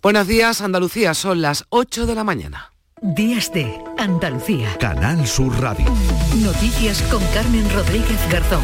Buenos días, Andalucía, son las 8 de la mañana. Días de Andalucía. Canal Sur Radio. Noticias con Carmen Rodríguez Garzón.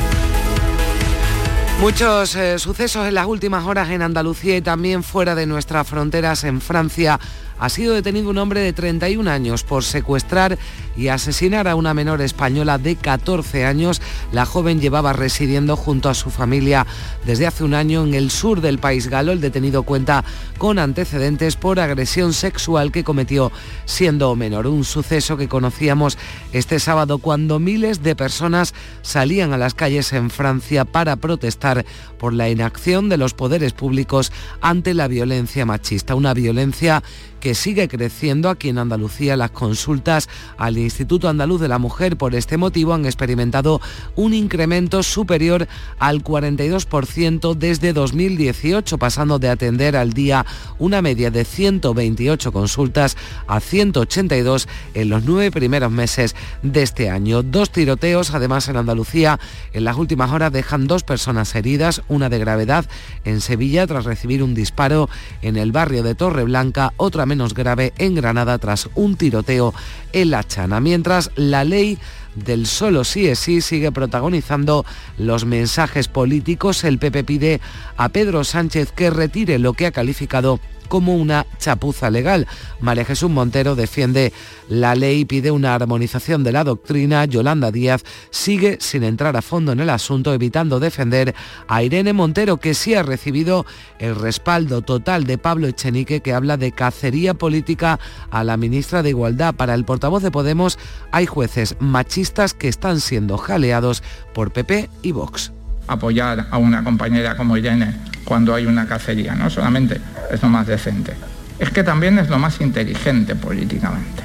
Muchos eh, sucesos en las últimas horas en Andalucía y también fuera de nuestras fronteras en Francia ha sido detenido un hombre de 31 años por secuestrar y asesinar a una menor española de 14 años. La joven llevaba residiendo junto a su familia desde hace un año en el sur del país galo. El detenido cuenta con antecedentes por agresión sexual que cometió siendo menor. Un suceso que conocíamos este sábado cuando miles de personas salían a las calles en Francia para protestar por la inacción de los poderes públicos ante la violencia machista. Una violencia que sigue creciendo aquí en Andalucía. Las consultas al Instituto Andaluz de la Mujer por este motivo han experimentado un incremento superior al 42% desde 2018, pasando de atender al día una media de 128 consultas a 182 en los nueve primeros meses de este año. Dos tiroteos, además en Andalucía, en las últimas horas dejan dos personas heridas, una de gravedad en Sevilla tras recibir un disparo en el barrio de Torreblanca, otra menos grave en Granada tras un tiroteo en La Chana. Mientras la ley del solo sí es sí sigue protagonizando los mensajes políticos, el PP pide a Pedro Sánchez que retire lo que ha calificado como una chapuza legal. María Jesús Montero defiende la ley y pide una armonización de la doctrina. Yolanda Díaz sigue sin entrar a fondo en el asunto, evitando defender a Irene Montero, que sí ha recibido el respaldo total de Pablo Echenique, que habla de cacería política a la ministra de Igualdad. Para el portavoz de Podemos hay jueces machistas que están siendo jaleados por PP y Vox apoyar a una compañera como Irene cuando hay una cacería, no solamente es lo más decente, es que también es lo más inteligente políticamente.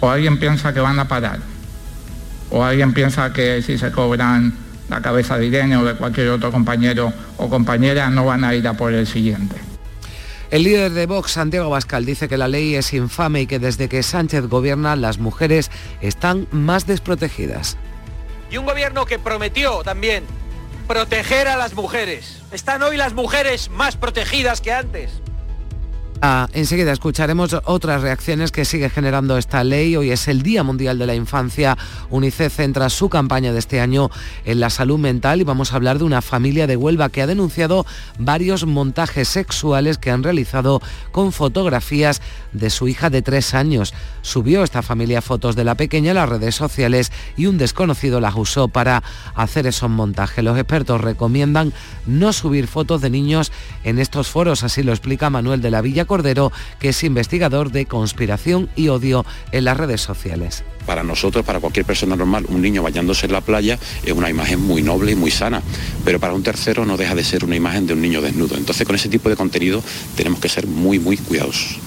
O alguien piensa que van a parar, o alguien piensa que si se cobran la cabeza de Irene o de cualquier otro compañero o compañera no van a ir a por el siguiente. El líder de Vox, Santiago Bascal, dice que la ley es infame y que desde que Sánchez gobierna las mujeres están más desprotegidas y un gobierno que prometió también proteger a las mujeres. Están hoy las mujeres más protegidas que antes. Ah, enseguida escucharemos otras reacciones que sigue generando esta ley. Hoy es el Día Mundial de la Infancia. UNICEF centra su campaña de este año en la salud mental y vamos a hablar de una familia de Huelva que ha denunciado varios montajes sexuales que han realizado con fotografías de su hija de tres años. Subió esta familia fotos de la pequeña a las redes sociales y un desconocido las usó para hacer esos montajes. Los expertos recomiendan no subir fotos de niños en estos foros, así lo explica Manuel de la Villa Cordero, que es investigador de conspiración y odio en las redes sociales. Para nosotros, para cualquier persona normal, un niño bañándose en la playa es una imagen muy noble y muy sana, pero para un tercero no deja de ser una imagen de un niño desnudo. Entonces con ese tipo de contenido tenemos que ser muy, muy cuidadosos.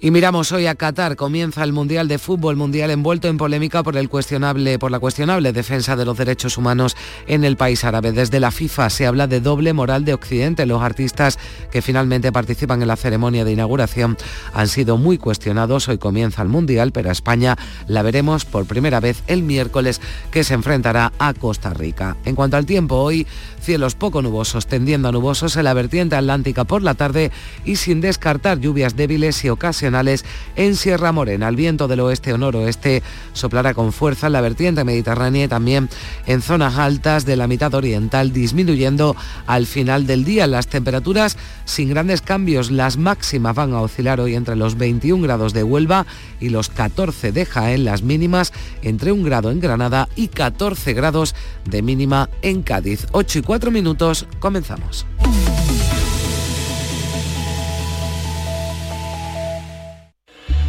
Y miramos hoy a Qatar. Comienza el Mundial de Fútbol Mundial envuelto en polémica por, el cuestionable, por la cuestionable defensa de los derechos humanos en el país árabe. Desde la FIFA se habla de doble moral de Occidente. Los artistas que finalmente participan en la ceremonia de inauguración han sido muy cuestionados. Hoy comienza el Mundial, pero a España la veremos por primera vez el miércoles que se enfrentará a Costa Rica. En cuanto al tiempo, hoy cielos poco nubosos, tendiendo a nubosos en la vertiente atlántica por la tarde y sin descartar lluvias débiles y ocasiones en Sierra Morena. El viento del oeste o noroeste soplará con fuerza en la vertiente mediterránea y también en zonas altas de la mitad oriental, disminuyendo al final del día. Las temperaturas sin grandes cambios, las máximas van a oscilar hoy entre los 21 grados de Huelva y los 14 de Jaén, las mínimas entre un grado en Granada y 14 grados de mínima en Cádiz. 8 y 4 minutos, comenzamos.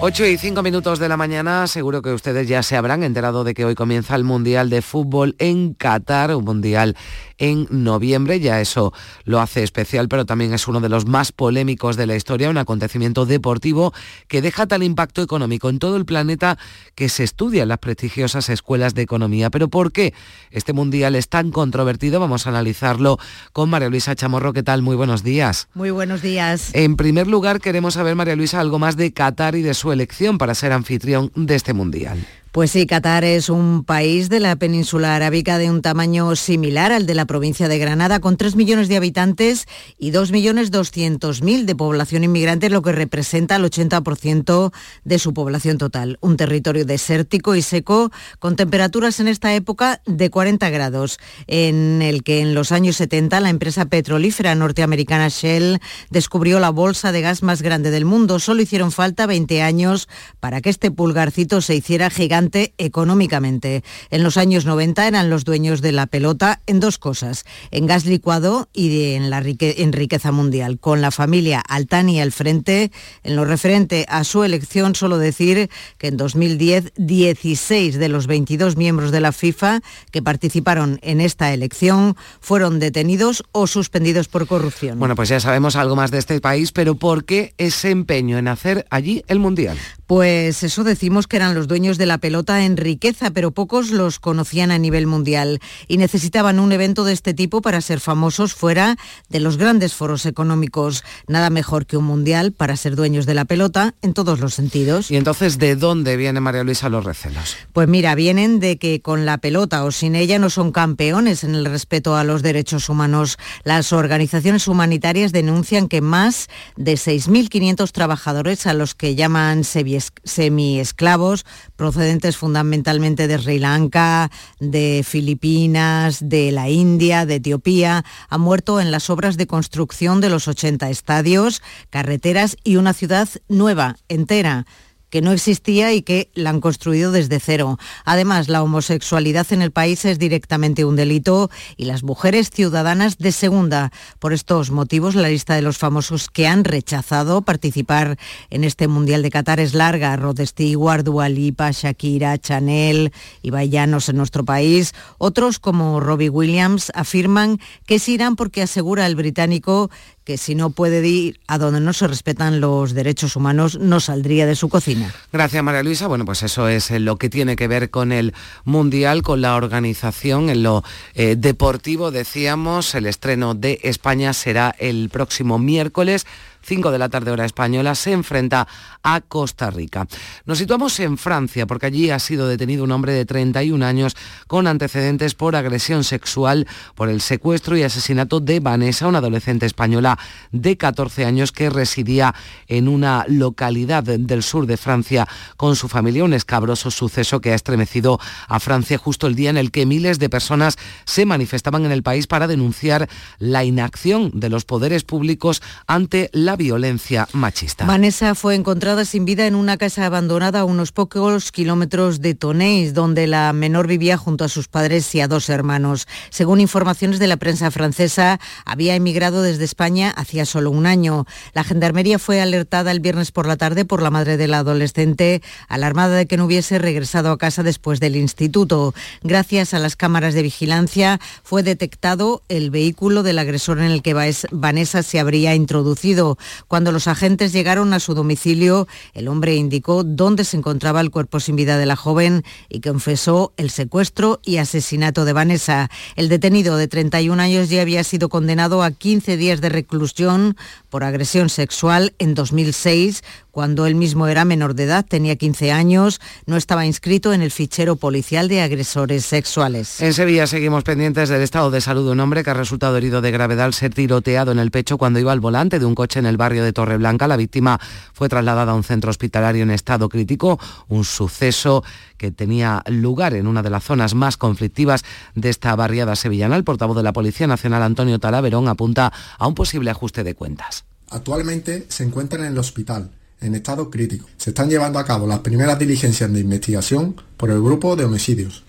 8 y 5 minutos de la mañana, seguro que ustedes ya se habrán enterado de que hoy comienza el Mundial de Fútbol en Qatar, un Mundial en noviembre. Ya eso lo hace especial, pero también es uno de los más polémicos de la historia, un acontecimiento deportivo que deja tal impacto económico en todo el planeta que se estudia en las prestigiosas escuelas de economía. Pero ¿por qué este mundial es tan controvertido? Vamos a analizarlo con María Luisa Chamorro. ¿Qué tal? Muy buenos días. Muy buenos días. En primer lugar, queremos saber, María Luisa, algo más de Qatar y de su elección para ser anfitrión de este mundial. Pues sí, Qatar es un país de la península arábica de un tamaño similar al de la provincia de Granada, con 3 millones de habitantes y 2.200.000 de población inmigrante, lo que representa el 80% de su población total. Un territorio desértico y seco, con temperaturas en esta época de 40 grados, en el que en los años 70 la empresa petrolífera norteamericana Shell descubrió la bolsa de gas más grande del mundo. Solo hicieron falta 20 años para que este pulgarcito se hiciera gigante económicamente. En los años 90 eran los dueños de la pelota en dos cosas, en gas licuado y en, la en riqueza mundial. Con la familia Altani al frente, en lo referente a su elección, solo decir que en 2010 16 de los 22 miembros de la FIFA que participaron en esta elección fueron detenidos o suspendidos por corrupción. Bueno, pues ya sabemos algo más de este país, pero ¿por qué ese empeño en hacer allí el Mundial? Pues eso decimos que eran los dueños de la pelota en riqueza, pero pocos los conocían a nivel mundial y necesitaban un evento de este tipo para ser famosos fuera de los grandes foros económicos. Nada mejor que un mundial para ser dueños de la pelota en todos los sentidos. ¿Y entonces de dónde viene María Luisa los recelos? Pues mira, vienen de que con la pelota o sin ella no son campeones en el respeto a los derechos humanos. Las organizaciones humanitarias denuncian que más de 6.500 trabajadores a los que llaman semi-esclavos, procedentes fundamentalmente de Sri Lanka, de Filipinas, de la India, de Etiopía, han muerto en las obras de construcción de los 80 estadios, carreteras y una ciudad nueva, entera que no existía y que la han construido desde cero. Además, la homosexualidad en el país es directamente un delito y las mujeres ciudadanas de segunda. Por estos motivos, la lista de los famosos que han rechazado participar en este Mundial de Qatar es larga. Rod Stewart, Dua Lipa, Shakira, Chanel y Vallanos en nuestro país. Otros, como Robbie Williams, afirman que se irán porque asegura el británico que si no puede ir a donde no se respetan los derechos humanos, no saldría de su cocina. Gracias, María Luisa. Bueno, pues eso es lo que tiene que ver con el Mundial, con la organización, en lo eh, deportivo, decíamos, el estreno de España será el próximo miércoles 5 de la tarde hora española, se enfrenta a Costa Rica. Nos situamos en Francia porque allí ha sido detenido un hombre de 31 años con antecedentes por agresión sexual, por el secuestro y asesinato de Vanessa, una adolescente española de 14 años que residía en una localidad del sur de Francia con su familia, un escabroso suceso que ha estremecido a Francia justo el día en el que miles de personas se manifestaban en el país para denunciar la inacción de los poderes públicos ante la violencia machista. Vanessa fue encontrada sin vida en una casa abandonada a unos pocos kilómetros de Tonéis, donde la menor vivía junto a sus padres y a dos hermanos. Según informaciones de la prensa francesa, había emigrado desde España hacía solo un año. La gendarmería fue alertada el viernes por la tarde por la madre de la adolescente, alarmada de que no hubiese regresado a casa después del instituto. Gracias a las cámaras de vigilancia fue detectado el vehículo del agresor en el que Vanessa se habría introducido. Cuando los agentes llegaron a su domicilio, el hombre indicó dónde se encontraba el cuerpo sin vida de la joven y confesó el secuestro y asesinato de Vanessa. El detenido de 31 años ya había sido condenado a 15 días de reclusión por agresión sexual en 2006 cuando él mismo era menor de edad, tenía 15 años, no estaba inscrito en el fichero policial de agresores sexuales. En Sevilla seguimos pendientes del estado de salud de un hombre que ha resultado herido de gravedad al ser tiroteado en el pecho cuando iba al volante de un coche en el barrio de Torreblanca. La víctima fue trasladada a un centro hospitalario en estado crítico, un suceso que tenía lugar en una de las zonas más conflictivas de esta barriada sevillana. El portavoz de la Policía Nacional, Antonio Talaverón, apunta a un posible ajuste de cuentas. Actualmente se encuentra en el hospital en estado crítico. Se están llevando a cabo las primeras diligencias de investigación por el grupo de homicidios.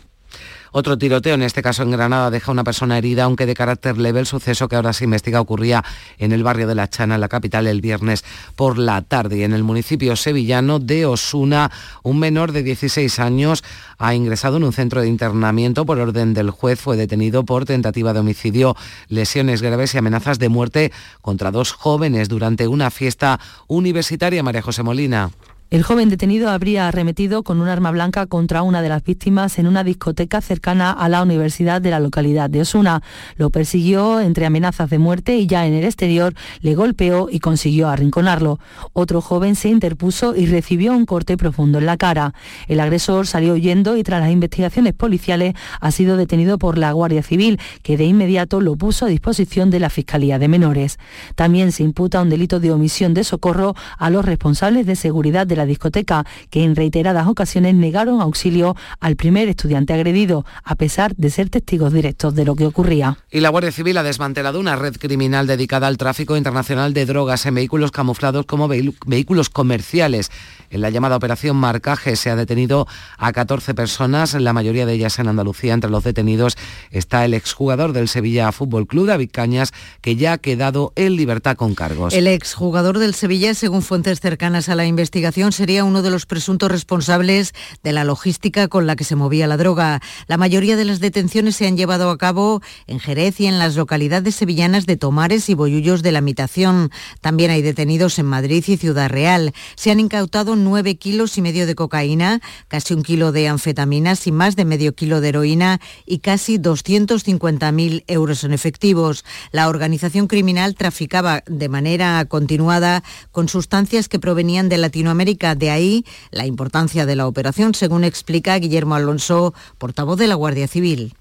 Otro tiroteo, en este caso en Granada, deja a una persona herida, aunque de carácter leve. El suceso que ahora se investiga ocurría en el barrio de La Chana, en la capital, el viernes por la tarde. Y en el municipio sevillano de Osuna, un menor de 16 años ha ingresado en un centro de internamiento por orden del juez. Fue detenido por tentativa de homicidio, lesiones graves y amenazas de muerte contra dos jóvenes durante una fiesta universitaria. María José Molina. El joven detenido habría arremetido con un arma blanca contra una de las víctimas en una discoteca cercana a la universidad de la localidad de Osuna. Lo persiguió entre amenazas de muerte y ya en el exterior le golpeó y consiguió arrinconarlo. Otro joven se interpuso y recibió un corte profundo en la cara. El agresor salió huyendo y tras las investigaciones policiales ha sido detenido por la Guardia Civil, que de inmediato lo puso a disposición de la Fiscalía de Menores. También se imputa un delito de omisión de socorro a los responsables de seguridad de la discoteca, que en reiteradas ocasiones negaron auxilio al primer estudiante agredido, a pesar de ser testigos directos de lo que ocurría. Y la Guardia Civil ha desmantelado una red criminal dedicada al tráfico internacional de drogas en vehículos camuflados como vehículos comerciales. En la llamada Operación Marcaje se ha detenido a 14 personas, la mayoría de ellas en Andalucía. Entre los detenidos está el exjugador del Sevilla Fútbol Club, David Cañas, que ya ha quedado en libertad con cargos. El exjugador del Sevilla, según fuentes cercanas a la investigación, sería uno de los presuntos responsables de la logística con la que se movía la droga. La mayoría de las detenciones se han llevado a cabo en Jerez y en las localidades sevillanas de Tomares y Boyullos de la Mitación. También hay detenidos en Madrid y Ciudad Real. Se han incautado 9 kilos y medio de cocaína, casi un kilo de anfetaminas y más de medio kilo de heroína y casi 250.000 euros en efectivos. La organización criminal traficaba de manera continuada con sustancias que provenían de Latinoamérica. De ahí la importancia de la operación, según explica Guillermo Alonso, portavoz de la Guardia Civil.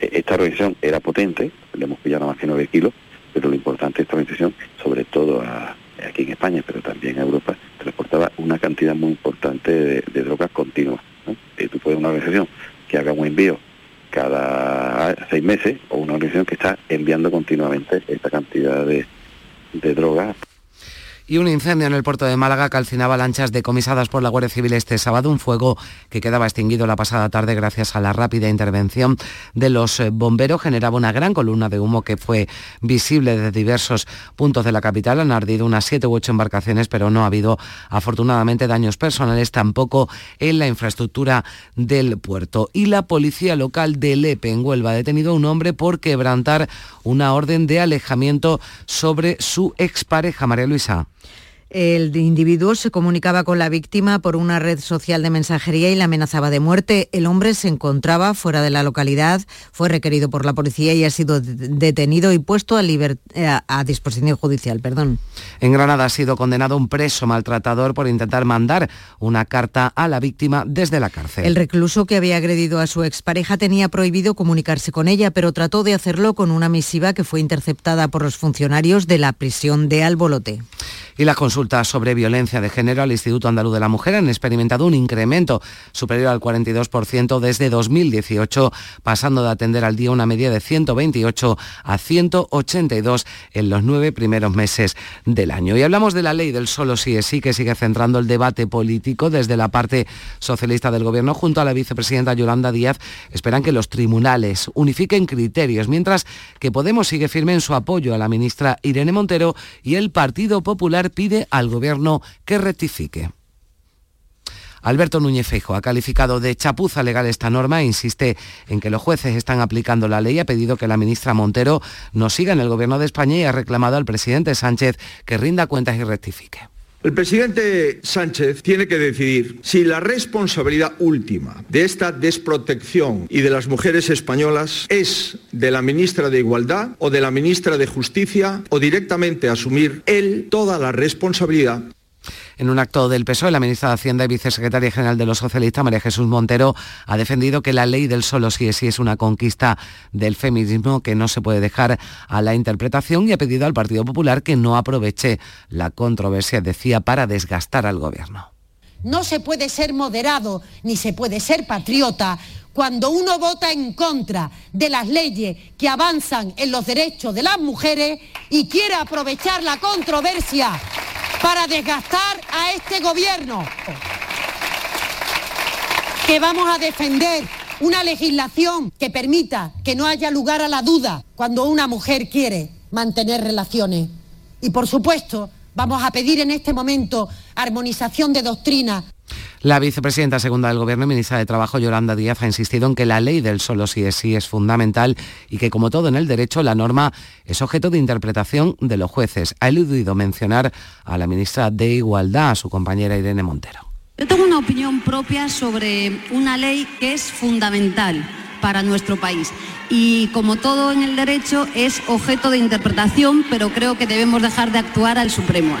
Esta organización era potente, le hemos pillado más que 9 kilos, pero lo importante de esta organización, sobre todo aquí en España, pero también en Europa, transportaba una cantidad muy importante de, drogas continuas. Eh, tú puedes una organización que haga un envío cada seis meses o una organización que está enviando continuamente esta cantidad de drogas y un incendio en el puerto de Málaga calcinaba lanchas decomisadas por la Guardia Civil este sábado, un fuego que quedaba extinguido la pasada tarde gracias a la rápida intervención de los eh, bomberos. Generaba una gran columna de humo que fue visible desde diversos puntos de la capital. Han ardido unas siete u ocho embarcaciones, pero no ha habido afortunadamente daños personales, tampoco en la infraestructura del puerto. Y la policía local de Lepe, en Huelva, ha detenido a un hombre por quebrantar una orden de alejamiento sobre su expareja, María Luisa. El individuo se comunicaba con la víctima por una red social de mensajería y la amenazaba de muerte. El hombre se encontraba fuera de la localidad, fue requerido por la policía y ha sido detenido y puesto a, a, disposición judicial. Perdón. En Granada ha sido condenado un preso maltratador por intentar mandar una carta a la víctima desde la cárcel. El recluso que había agredido a su expareja tenía prohibido comunicarse con ella, pero trató de hacerlo con una misiva que fue interceptada por los funcionarios de la prisión de Albolote y las consultas sobre violencia de género al Instituto Andaluz de la Mujer han experimentado un incremento superior al 42% desde 2018, pasando de atender al día una media de 128 a 182 en los nueve primeros meses del año. Y hablamos de la ley del solo sí es sí, que sigue centrando el debate político desde la parte socialista del Gobierno junto a la vicepresidenta Yolanda Díaz. Esperan que los tribunales unifiquen criterios, mientras que Podemos sigue firme en su apoyo a la ministra Irene Montero y el Partido Popular pide al Gobierno que rectifique. Alberto Núñez Feijo ha calificado de chapuza legal esta norma e insiste en que los jueces están aplicando la ley. Ha pedido que la ministra Montero no siga en el Gobierno de España y ha reclamado al presidente Sánchez que rinda cuentas y rectifique. El presidente Sánchez tiene que decidir si la responsabilidad última de esta desprotección y de las mujeres españolas es de la ministra de Igualdad o de la ministra de Justicia o directamente asumir él toda la responsabilidad En un acto del PSOE, la ministra de Hacienda y vicesecretaria general de los socialistas, María Jesús Montero, ha defendido que la ley del solo sí es sí es una conquista del feminismo que no se puede dejar a la interpretación y ha pedido al Partido Popular que no aproveche la controversia, decía, para desgastar al gobierno. No se puede ser moderado ni se puede ser patriota cuando uno vota en contra de las leyes que avanzan en los derechos de las mujeres y quiere aprovechar la controversia para desgastar a este gobierno. Que vamos a defender una legislación que permita que no haya lugar a la duda cuando una mujer quiere mantener relaciones. Y por supuesto, vamos a pedir en este momento armonización de doctrina la vicepresidenta segunda del Gobierno y ministra de Trabajo, Yolanda Díaz, ha insistido en que la ley del solo sí es sí es fundamental y que, como todo en el derecho, la norma es objeto de interpretación de los jueces. Ha eludido mencionar a la ministra de Igualdad, a su compañera Irene Montero. Yo tengo una opinión propia sobre una ley que es fundamental para nuestro país. Y como todo en el derecho es objeto de interpretación, pero creo que debemos dejar de actuar al Supremo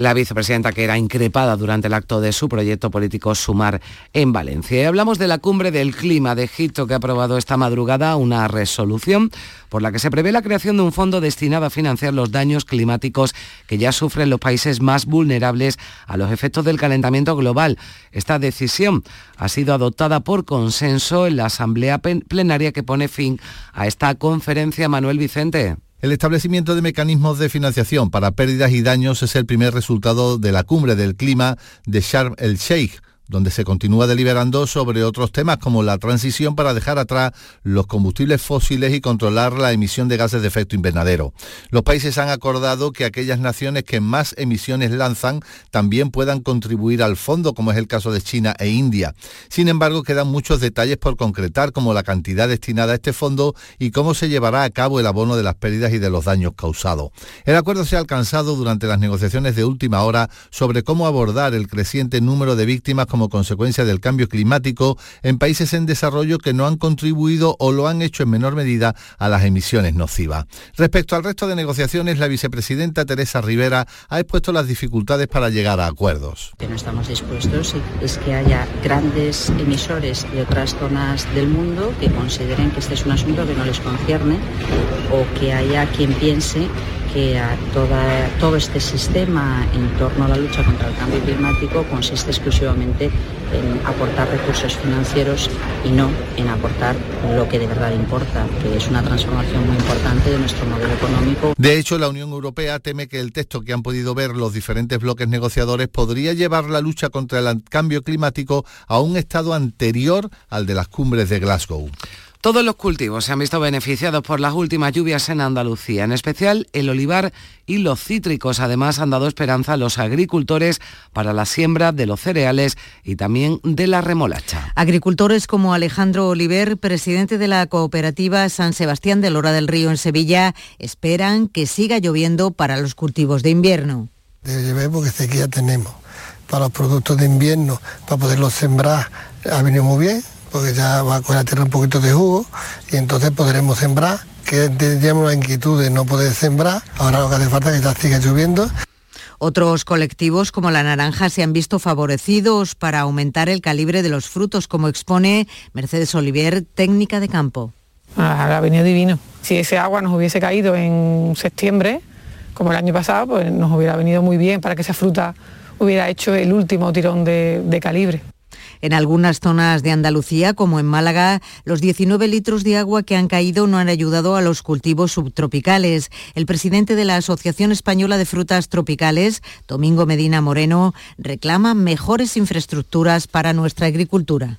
la vicepresidenta que era increpada durante el acto de su proyecto político Sumar en Valencia. Y hablamos de la cumbre del clima de Egipto que ha aprobado esta madrugada una resolución por la que se prevé la creación de un fondo destinado a financiar los daños climáticos que ya sufren los países más vulnerables a los efectos del calentamiento global. Esta decisión ha sido adoptada por consenso en la Asamblea Plenaria que pone fin a esta conferencia. Manuel Vicente. El establecimiento de mecanismos de financiación para pérdidas y daños es el primer resultado de la cumbre del clima de Sharm el Sheikh donde se continúa deliberando sobre otros temas como la transición para dejar atrás los combustibles fósiles y controlar la emisión de gases de efecto invernadero. Los países han acordado que aquellas naciones que más emisiones lanzan también puedan contribuir al fondo, como es el caso de China e India. Sin embargo, quedan muchos detalles por concretar, como la cantidad destinada a este fondo y cómo se llevará a cabo el abono de las pérdidas y de los daños causados. El acuerdo se ha alcanzado durante las negociaciones de última hora sobre cómo abordar el creciente número de víctimas consecuencia del cambio climático en países en desarrollo que no han contribuido o lo han hecho en menor medida a las emisiones nocivas. Respecto al resto de negociaciones, la vicepresidenta Teresa Rivera ha expuesto las dificultades para llegar a acuerdos. Que no estamos dispuestos es que haya grandes emisores de otras zonas del mundo que consideren que este es un asunto que no les concierne o que haya quien piense que a toda, todo este sistema en torno a la lucha contra el cambio climático consiste exclusivamente en aportar recursos financieros y no en aportar lo que de verdad importa, que es una transformación muy importante de nuestro modelo económico. De hecho, la Unión Europea teme que el texto que han podido ver los diferentes bloques negociadores podría llevar la lucha contra el cambio climático a un estado anterior al de las cumbres de Glasgow. Todos los cultivos se han visto beneficiados por las últimas lluvias en Andalucía, en especial el olivar y los cítricos. Además, han dado esperanza a los agricultores para la siembra de los cereales y también de la remolacha. Agricultores como Alejandro Oliver, presidente de la cooperativa San Sebastián de Lora del Río en Sevilla, esperan que siga lloviendo para los cultivos de invierno. Debe llover porque sequía tenemos. Para los productos de invierno, para poderlos sembrar, ha venido muy bien porque ya va con la tierra un poquito de jugo y entonces podremos sembrar, que teníamos la inquietud de no poder sembrar, ahora lo que hace falta es que ya siga lloviendo. Otros colectivos como la naranja se han visto favorecidos para aumentar el calibre de los frutos, como expone Mercedes Olivier, técnica de campo. Ha venido divino. Si ese agua nos hubiese caído en septiembre, como el año pasado, pues nos hubiera venido muy bien para que esa fruta hubiera hecho el último tirón de calibre. En algunas zonas de Andalucía, como en Málaga, los 19 litros de agua que han caído no han ayudado a los cultivos subtropicales. El presidente de la Asociación Española de Frutas Tropicales, Domingo Medina Moreno, reclama mejores infraestructuras para nuestra agricultura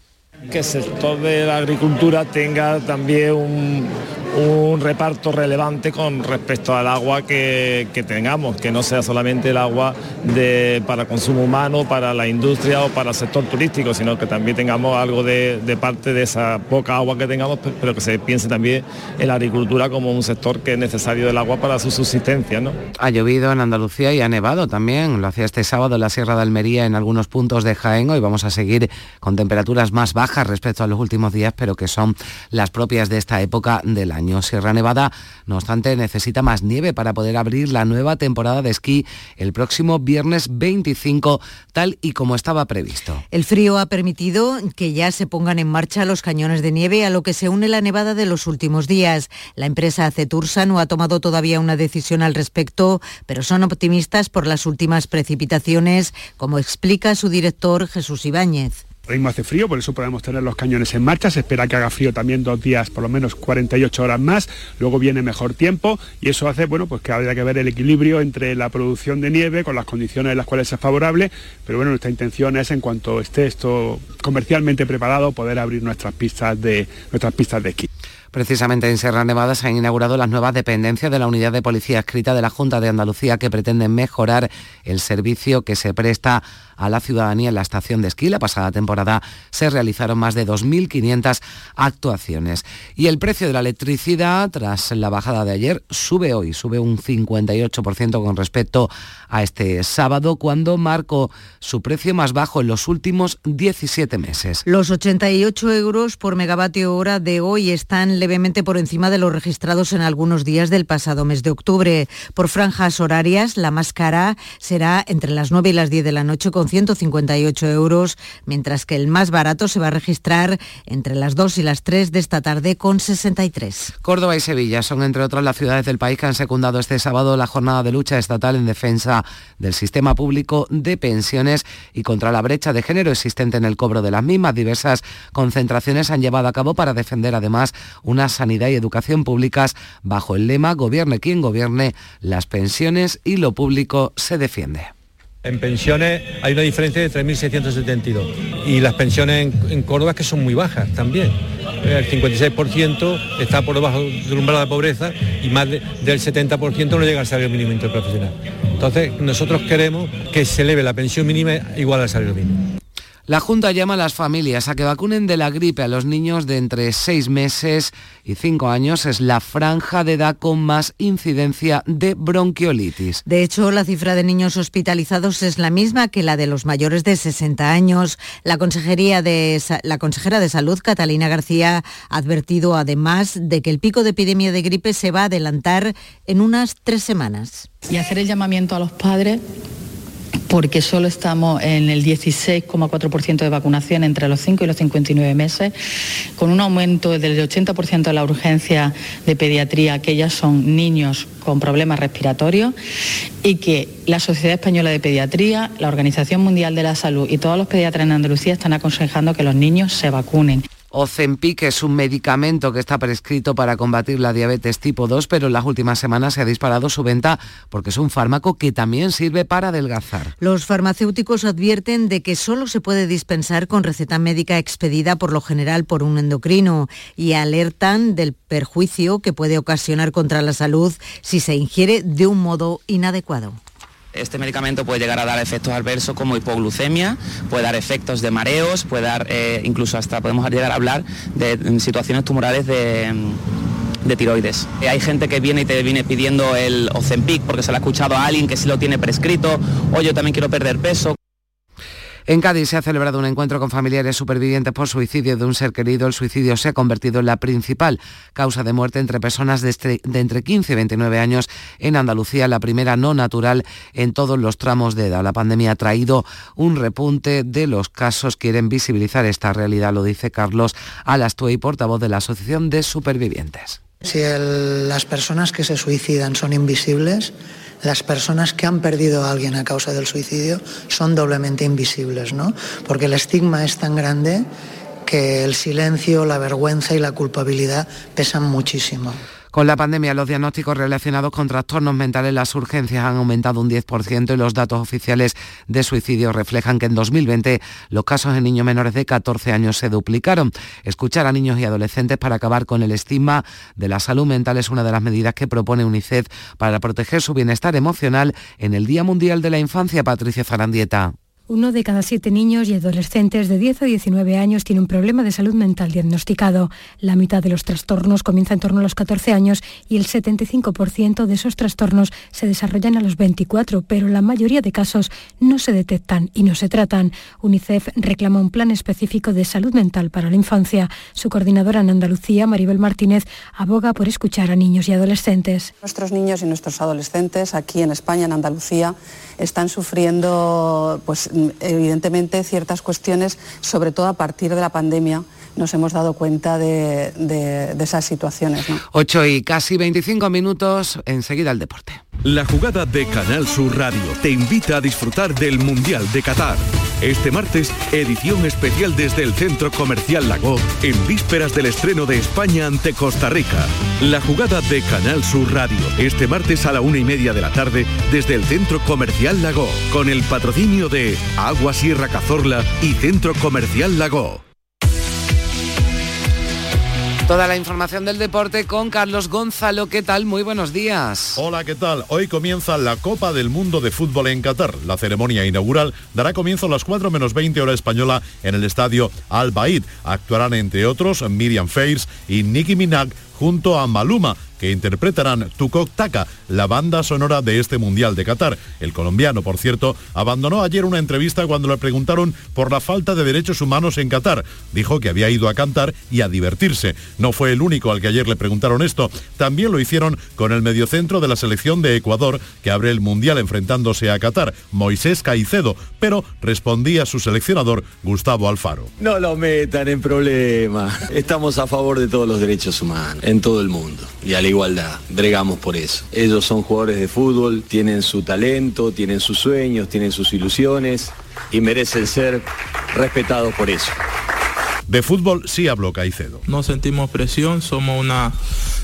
que el sector de la agricultura tenga también un, un reparto relevante con respecto al agua que, tengamos, que no sea solamente el agua de, para consumo humano, para la industria o para el sector turístico, sino que también tengamos algo de, parte de esa poca agua que tengamos, pero que se piense también en la agricultura como un sector que es necesario del agua para su subsistencia. ¿no? Ha llovido en Andalucía y ha nevado también, lo hacía este sábado en la Sierra de Almería en algunos puntos de Jaén, hoy vamos a seguir con temperaturas más bajas respecto a los últimos días, pero que son las propias de esta época del año años. Sierra Nevada, no obstante, necesita más nieve para poder abrir la nueva temporada de esquí el próximo viernes 25, tal y como estaba previsto. El frío ha permitido que ya se pongan en marcha los cañones de nieve, a lo que se une la nevada de los últimos días. La empresa Cetursa no ha tomado todavía una decisión al respecto, pero son optimistas por las últimas precipitaciones, como explica su director Jesús Ibáñez ritmo hace frío, por eso podemos tener los cañones en marcha. Se espera que haga frío también dos días, por lo menos 48 horas más. Luego viene mejor tiempo y eso hace, bueno, pues que haya que ver el equilibrio entre la producción de nieve con las condiciones en las cuales es favorable. Pero bueno, nuestra intención es, en cuanto esté esto comercialmente preparado, poder abrir nuestras pistas de, nuestras pistas de esquí. Precisamente en Sierra Nevada se han inaugurado las nuevas dependencias de la Unidad de Policía escrita de la Junta de Andalucía que pretenden mejorar el servicio que se presta a la ciudadanía en la estación de esquí. La pasada temporada se realizaron más de 2.500 actuaciones. Y el precio de la electricidad, tras la bajada de ayer, sube hoy, sube un 58% con respecto a este sábado, cuando marcó su precio más bajo en los últimos 17 meses. Los 88 euros por megavatio hora de hoy están levemente por encima de los registrados en algunos días del pasado mes de octubre. Por franjas horarias, la más cara será entre las 9 y las 10 de la noche 158 euros, mientras que el más barato se va a registrar entre las 2 y las 3 de esta tarde con 63. Córdoba y Sevilla son entre otras las ciudades del país que han secundado este sábado la jornada de lucha estatal en defensa del sistema público de pensiones y contra la brecha de género existente en el cobro de las mismas. Diversas concentraciones han llevado a cabo para defender además una sanidad y educación públicas bajo el lema Gobierne quien gobierne, las pensiones y lo público se defiende. En pensiones hay una diferencia de 3.672 y las pensiones en, Córdoba que son muy bajas también. El 56% está por debajo del umbral de pobreza y más del 70% no llega al salario mínimo interprofesional. Entonces nosotros queremos que se eleve la pensión mínima igual al salario mínimo. La Junta llama a las familias a que vacunen de la gripe a los niños de entre 6 meses y 5 años. Es la franja de edad con más incidencia de bronquiolitis. De hecho, la cifra de niños hospitalizados es la misma que la de los mayores de 60 años. La, Consejería de, la consejera de Salud, Catalina García, ha advertido además de que el pico de epidemia de gripe se va a adelantar en unas tres semanas. Y hacer el llamamiento a los padres porque solo estamos en el 16,4% de vacunación entre los 5 y los 59 meses, con un aumento del 80% de la urgencia de pediatría, que ya son niños con problemas respiratorios, y que la Sociedad Española de Pediatría, la Organización Mundial de la Salud y todos los pediatras en Andalucía están aconsejando que los niños se vacunen. Ozempic es un medicamento que está prescrito para combatir la diabetes tipo 2, pero en las últimas semanas se ha disparado su venta porque es un fármaco que también sirve para adelgazar. Los farmacéuticos advierten de que solo se puede dispensar con receta médica expedida por lo general por un endocrino y alertan del perjuicio que puede ocasionar contra la salud si se ingiere de un modo inadecuado. Este medicamento puede llegar a dar efectos adversos como hipoglucemia, puede dar efectos de mareos, puede dar eh, incluso hasta podemos llegar a hablar de situaciones tumorales de de tiroides. Eh, hay gente que viene y te viene pidiendo el Ozempic porque se lo ha escuchado a alguien que sí lo tiene prescrito, o yo también quiero perder peso. En Cádiz se ha celebrado un encuentro con familiares supervivientes por suicidio de un ser querido. El suicidio se ha convertido en la principal causa de muerte entre personas de, entre 15 y 29 años en Andalucía, la primera no natural en todos los tramos de edad. La pandemia ha traído un repunte de los casos. Quieren visibilizar esta realidad, lo dice Carlos Alastuey, portavoz de la Asociación de Supervivientes. Si las personas que se suicidan son invisibles, las personas que han perdido a alguien a causa del suicidio son doblemente invisibles, ¿no? Porque el estigma es tan grande que el silencio, la vergüenza y la culpabilidad pesan muchísimo. Con la pandemia, los diagnósticos relacionados con trastornos mentales, las urgencias han aumentado un 10% y los datos oficiales de suicidio reflejan que en 2020 los casos en niños menores de 14 años se duplicaron. Escuchar a niños y adolescentes para acabar con el estigma de la salud mental es una de las medidas que propone UNICEF para proteger su bienestar emocional en el Día Mundial de la Infancia, Patricia Zarandieta. Uno de cada siete niños y adolescentes de 10 a 19 años tiene un problema de salud mental diagnosticado. La mitad de los trastornos comienza en torno a los 14 años y el 75% de esos trastornos se desarrollan a los 24, pero la mayoría de casos no se detectan y no se tratan. UNICEF reclama un plan específico de salud mental para la infancia. Su coordinadora en Andalucía, Maribel Martínez, aboga por escuchar a niños y adolescentes. Nuestros niños y nuestros adolescentes aquí en España, en Andalucía, están sufriendo pues, evidentemente ciertas cuestiones, sobre todo a partir de la pandemia nos hemos dado cuenta de, esas situaciones. 8 y casi 25 minutos, enseguida el deporte. La jugada de Canal Sur Radio te invita a disfrutar del Mundial de Qatar. Este martes, edición especial desde el Centro Comercial Lago, en vísperas del estreno de España ante Costa Rica. La jugada de Canal Sur Radio, este martes a la una y media de la tarde, desde el Centro Comercial Lago, con el patrocinio de Agua Sierra Cazorla y Centro Comercial Lago. Toda la información del deporte con Carlos Gonzalo. ¿Qué tal? Muy buenos días. Hola, ¿qué tal? Hoy comienza la Copa del Mundo de Fútbol en Qatar. La ceremonia inaugural dará comienzo a las 4 menos 20 hora española en el estadio Al Baid. Actuarán entre otros Miriam Fairs y Nicki Minaj junto a Maluma, que interpretarán Tukok Taka, la banda sonora de este Mundial de Qatar. El colombiano, por cierto, abandonó ayer una entrevista cuando le preguntaron por la falta de derechos humanos en Qatar. Dijo que había ido a cantar y a divertirse. No fue el único al que ayer le preguntaron esto. También lo hicieron con el mediocentro de la selección de Ecuador, que abre el Mundial enfrentándose a Qatar, Moisés Caicedo, pero respondía su seleccionador, Gustavo Alfaro. No lo metan en problema. Estamos a favor de todos los derechos humanos en todo el mundo y a la igualdad. Bregamos por eso. Ellos son jugadores de fútbol, tienen su talento, tienen sus sueños, tienen sus ilusiones y merecen ser respetados por eso. De fútbol sí habló Caicedo. No sentimos presión, somos una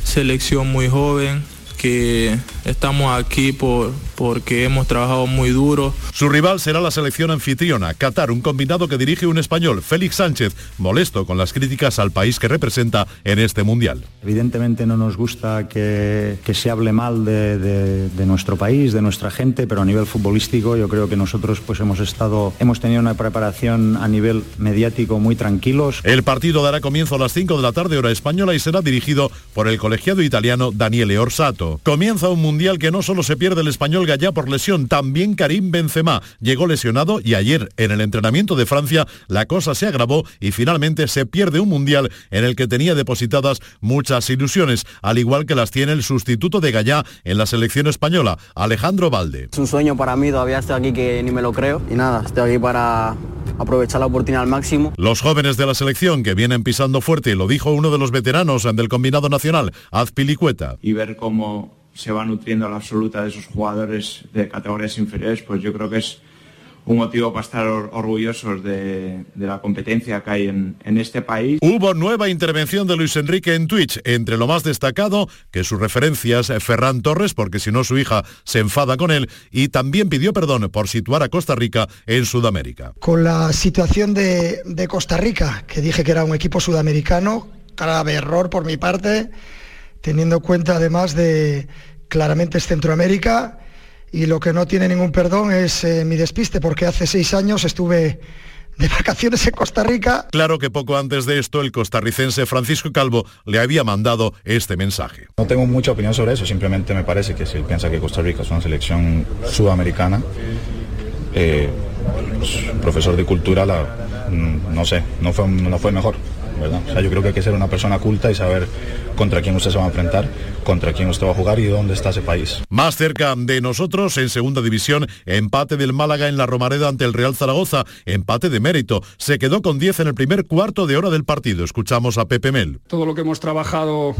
selección muy joven, que estamos aquí por, porque hemos trabajado muy duro. Su rival será la selección anfitriona, Qatar, un combinado que dirige un español, Félix Sánchez, molesto con las críticas al país que representa en este Mundial. Evidentemente no nos gusta que, se hable mal de, nuestro país, de nuestra gente, pero a nivel futbolístico yo creo que nosotros pues hemos estado, hemos tenido una preparación a nivel mediático muy tranquilos. El partido dará comienzo a las 5 de la tarde hora española y será dirigido por el colegiado italiano Daniele Orsato. Comienza un mundial que no solo se pierde el español Gallá por lesión, también Karim Benzema llegó lesionado y ayer en el entrenamiento de Francia la cosa se agravó y finalmente se pierde un mundial en el que tenía depositadas muchas ilusiones, al igual que las tiene el sustituto de Gallá en la selección española, Alejandro Valde. Es un sueño para mí, todavía estoy aquí que ni me lo creo y nada, estoy aquí para aprovechar la oportunidad al máximo. Los jóvenes de la selección que vienen pisando fuerte, lo dijo uno de los veteranos del combinado nacional, Azpilicueta. Y ver cómo se va nutriendo la absoluta de esos jugadores de categorías inferiores, pues yo creo que es un motivo para estar orgullosos de, la competencia que hay en, este país. Hubo nueva intervención de Luis Enrique en Twitch, entre lo más destacado que sus referencias Ferran Torres, porque si no su hija se enfada con él, y también pidió perdón por situar a Costa Rica en Sudamérica. Con la situación de, de Costa Rica, que dije que era un equipo sudamericano, grave error por mi parte, teniendo en cuenta además de claramente es Centroamérica y lo que no tiene ningún perdón es eh, mi despiste, porque hace seis años estuve de vacaciones en Costa Rica. Claro que poco antes de esto el costarricense Francisco Calvo le había mandado este mensaje. No tengo mucha opinión sobre eso, simplemente me parece que si él piensa que Costa Rica es una selección sudamericana, eh, pues, profesor de cultura, la, mm, no sé, no fue, no fue mejor yo creo que hay que ser una persona culta y saber contra quién usted se va a enfrentar, contra quién usted va a jugar y dónde está ese país. Más cerca de nosotros, en segunda división, empate del Málaga en la Romareda ante el Real Zaragoza, empate de mérito. Se quedó con 10 en el primer cuarto de hora del partido. Escuchamos a Pepe Mel. Todo lo que hemos trabajado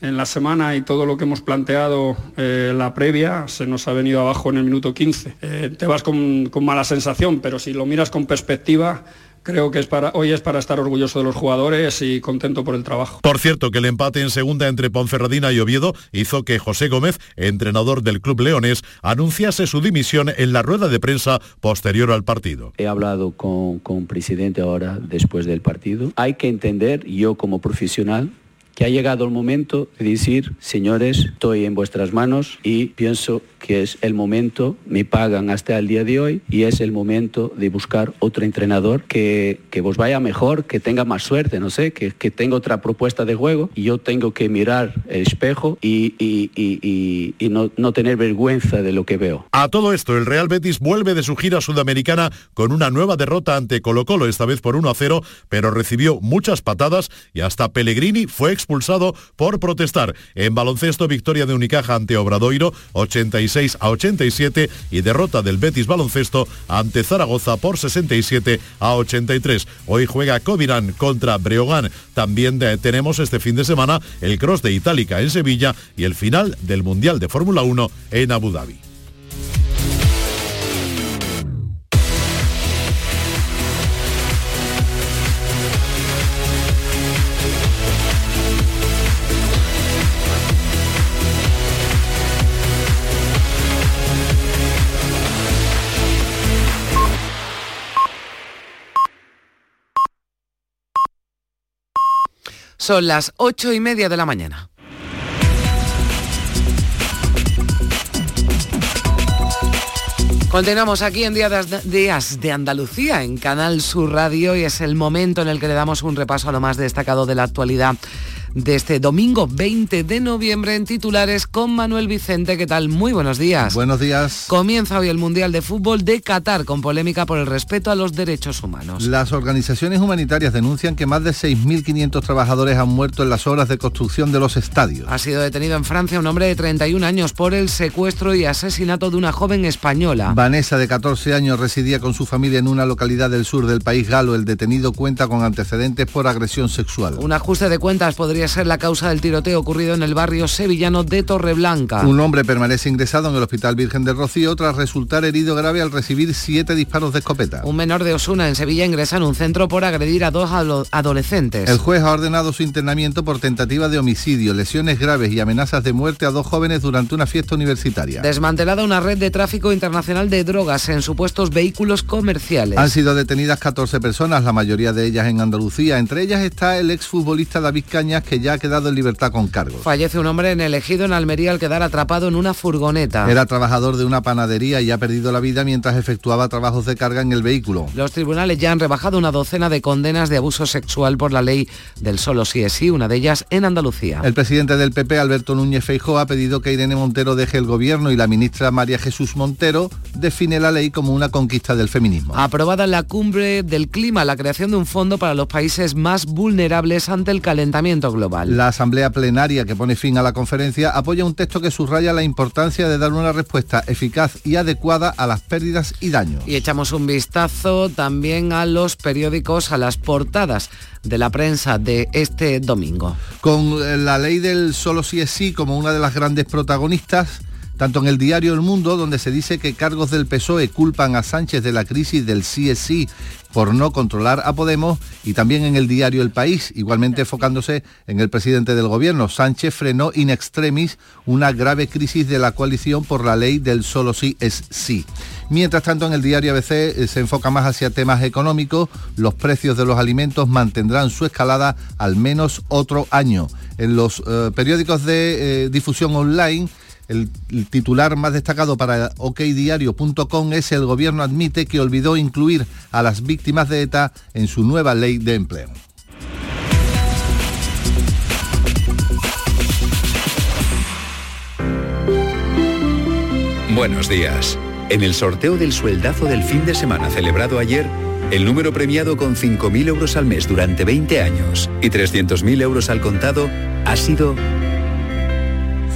en la semana y todo lo que hemos planteado eh, la previa se nos ha venido abajo en el minuto 15. Eh, te vas con, con mala sensación, pero si lo miras con perspectiva, Creo que es para, hoy es para estar orgulloso de los jugadores y contento por el trabajo. Por cierto, que el empate en segunda entre Ponferradina y Oviedo hizo que José Gómez, entrenador del club leonés, anunciase su dimisión en la rueda de prensa posterior al partido. He hablado con, con presidente ahora después del partido. Hay que entender, yo como profesional, que ha llegado el momento de decir, señores, estoy en vuestras manos y pienso que es el momento, me pagan hasta el día de hoy y es el momento de buscar otro entrenador que, que vos vaya mejor, que tenga más suerte, no sé, que, que tenga otra propuesta de juego y yo tengo que mirar el espejo y, y- y- no, no tener vergüenza de lo que veo. A todo esto, el Real Betis vuelve de su gira sudamericana con una nueva derrota ante Colo Colo, esta vez por 1 a 0, pero recibió muchas patadas y hasta Pellegrini fue expulsado por protestar. En baloncesto, victoria de Unicaja ante Obradoiro, 86 a 87 y derrota del Betis Baloncesto ante Zaragoza por 67 a 83. Hoy juega Covirán contra Breogán. También de- tenemos este fin de semana el Cross de Itálica en Sevilla y el final del Mundial de Fórmula 1 en Abu Dhabi. Son las ocho y media de la mañana. Continuamos aquí en Días de Andalucía en Canal Sur Radio y es el momento en el que le damos un repaso a lo más destacado de la actualidad de este domingo 20 de noviembre en titulares con Manuel Vicente. ¿Qué tal? Muy buenos días. Buenos días. Comienza hoy el Mundial de Fútbol de Qatar con polémica por el respeto a los derechos humanos. Las organizaciones humanitarias denuncian que más de 6.500 trabajadores han muerto en las obras de construcción de los estadios. Ha sido detenido en Francia un hombre de 31 años por el secuestro y asesinato de una joven española. Vanessa, de 14 años, residía con su familia en una localidad del sur del país galo. El detenido cuenta con antecedentes por agresión sexual. Un ajuste de cuentas podría ser la causa del tiroteo ocurrido en el barrio sevillano de Torreblanca. Un hombre permanece ingresado en el Hospital Virgen del Rocío tras resultar herido grave al recibir siete disparos de escopeta. Un menor de Osuna en Sevilla ingresa en un centro por agredir a dos ado- adolescentes. El juez ha ordenado su internamiento por tentativa de homicidio, lesiones graves y amenazas de muerte a dos jóvenes durante una fiesta universitaria. Desmantelada una red de tráfico internacional de drogas en supuestos vehículos comerciales. Han sido detenidas 14 personas, la mayoría de ellas en Andalucía. Entre ellas está el exfutbolista David Cañas, que ya ha quedado en libertad con cargos. Fallece un hombre en el ejido en Almería al quedar atrapado en una furgoneta. Era trabajador de una panadería y ha perdido la vida mientras efectuaba trabajos de carga en el vehículo. Los tribunales ya han rebajado una docena de condenas de abuso sexual por la ley del solo sí es sí, una de ellas en Andalucía. El presidente del PP, Alberto Núñez Feijóo, ha pedido que Irene Montero deje el gobierno y la ministra María Jesús Montero define la ley como una conquista del feminismo. Aprobada en la cumbre del clima la creación de un fondo para los países más vulnerables ante el calentamiento global. La Asamblea Plenaria que pone fin a la conferencia apoya un texto que subraya la importancia de dar una respuesta eficaz y adecuada a las pérdidas y daños. Y echamos un vistazo también a los periódicos, a las portadas de la prensa de este domingo. Con eh, la ley del solo sí es sí como una de las grandes protagonistas, tanto en el diario El Mundo, donde se dice que cargos del PSOE culpan a Sánchez de la crisis del sí es sí por no controlar a Podemos, y también en el diario El País, igualmente enfocándose en el presidente del gobierno. Sánchez frenó in extremis una grave crisis de la coalición por la ley del solo sí es sí. Mientras tanto, en el diario ABC eh, se enfoca más hacia temas económicos. Los precios de los alimentos mantendrán su escalada al menos otro año. En los eh, periódicos de eh, difusión online, el, titular más destacado para okdiario.com es el gobierno admite que olvidó incluir a las víctimas de ETA en su nueva ley de empleo. Buenos días. En el sorteo del sueldazo del fin de semana celebrado ayer, el número premiado con 5.000 euros al mes durante 20 años y 300.000 euros al contado ha sido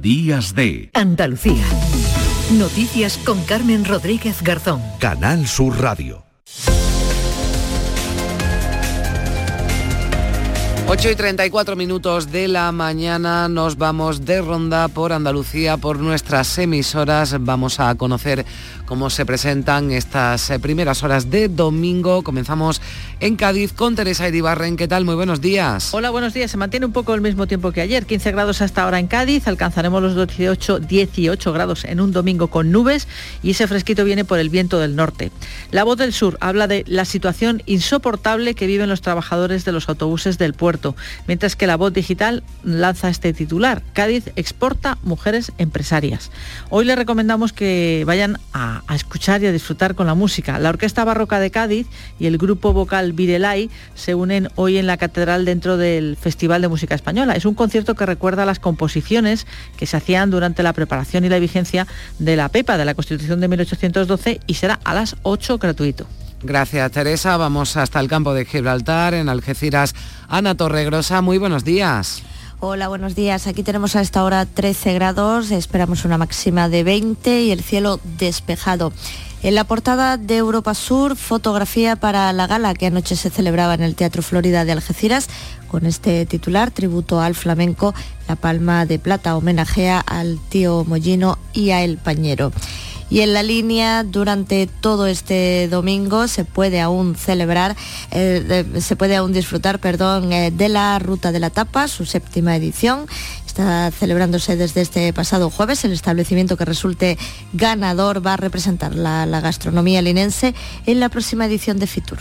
Días de Andalucía. Noticias con Carmen Rodríguez Garzón. Canal Sur Radio. 8 y 34 minutos de la mañana nos vamos de ronda por Andalucía, por nuestras emisoras. Vamos a conocer cómo se presentan estas eh, primeras horas de domingo. Comenzamos en Cádiz con Teresa Iribarren. ¿Qué tal? Muy buenos días. Hola, buenos días. Se mantiene un poco el mismo tiempo que ayer. 15 grados hasta ahora en Cádiz. Alcanzaremos los 18, 18 grados en un domingo con nubes y ese fresquito viene por el viento del norte. La voz del sur habla de la situación insoportable que viven los trabajadores de los autobuses del puerto mientras que la voz digital lanza este titular. Cádiz exporta mujeres empresarias. Hoy les recomendamos que vayan a, escuchar y a disfrutar con la música. La Orquesta Barroca de Cádiz y el grupo vocal Virelay se unen hoy en la catedral dentro del Festival de Música Española. Es un concierto que recuerda las composiciones que se hacían durante la preparación y la vigencia de la PEPA, de la Constitución de 1812, y será a las 8 gratuito. Gracias, Teresa. Vamos hasta el campo de Gibraltar, en Algeciras. Ana Torregrosa, muy buenos días. Hola, buenos días. Aquí tenemos a esta hora 13 grados, esperamos una máxima de 20 y el cielo despejado. En la portada de Europa Sur, fotografía para la gala que anoche se celebraba en el Teatro Florida de Algeciras, con este titular, tributo al flamenco, la palma de plata homenajea al tío Mollino y a El Pañero y en la línea durante todo este domingo se puede aún celebrar, eh, se puede aún disfrutar, perdón, eh, de la Ruta de la Tapa, su séptima edición. Está celebrándose desde este pasado jueves. El establecimiento que resulte ganador va a representar la, la gastronomía linense en la próxima edición de Fitur.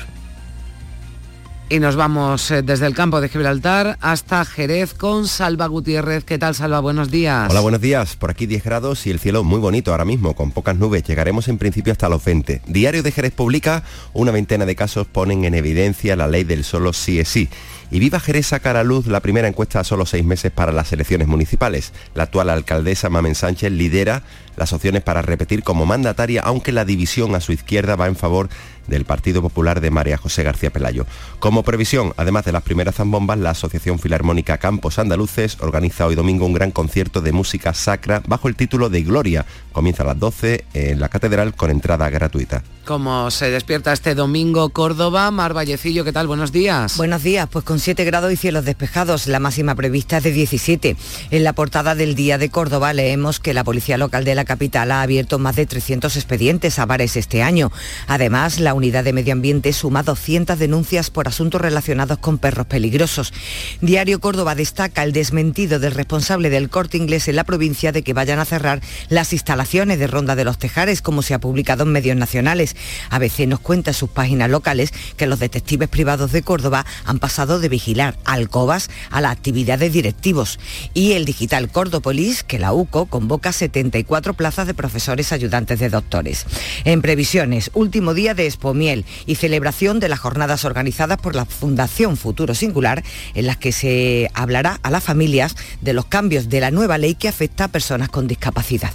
Y nos vamos eh, desde el campo de Gibraltar hasta Jerez con Salva Gutiérrez. ¿Qué tal, Salva? Buenos días. Hola, buenos días. Por aquí 10 grados y el cielo muy bonito ahora mismo, con pocas nubes. Llegaremos en principio hasta los 20. Diario de Jerez publica una veintena de casos ponen en evidencia la ley del solo sí es sí. Y Viva Jerez saca a la luz la primera encuesta a solo seis meses para las elecciones municipales. La actual alcaldesa Mamen Sánchez lidera las opciones para repetir como mandataria, aunque la división a su izquierda va en favor del Partido Popular de María José García Pelayo. Como previsión, además de las primeras zambombas, la Asociación Filarmónica Campos Andaluces organiza hoy domingo un gran concierto de música sacra bajo el título de Gloria. Comienza a las 12 en la Catedral con entrada gratuita. Como se despierta este domingo Córdoba, Mar Vallecillo, ¿qué tal? Buenos días. Buenos días, pues con 7 grados y cielos despejados, la máxima prevista es de 17. En la portada del Día de Córdoba leemos que la Policía Local de la capital ha abierto más de 300 expedientes a bares este año. Además, la Unidad de Medio Ambiente suma 200 denuncias por asuntos relacionados con perros peligrosos. Diario Córdoba destaca el desmentido del responsable del corte inglés en la provincia de que vayan a cerrar las instalaciones de Ronda de los Tejares, como se ha publicado en medios nacionales. A veces nos cuenta en sus páginas locales que los detectives privados de Córdoba han pasado de vigilar alcobas a la actividad de directivos. Y el digital Córdopolis, que la UCO convoca 74 plazas de profesores ayudantes de doctores. En previsiones, último día de Expomiel y celebración de las jornadas organizadas por la Fundación Futuro Singular, en las que se hablará a las familias de los cambios de la nueva ley que afecta a personas con discapacidad.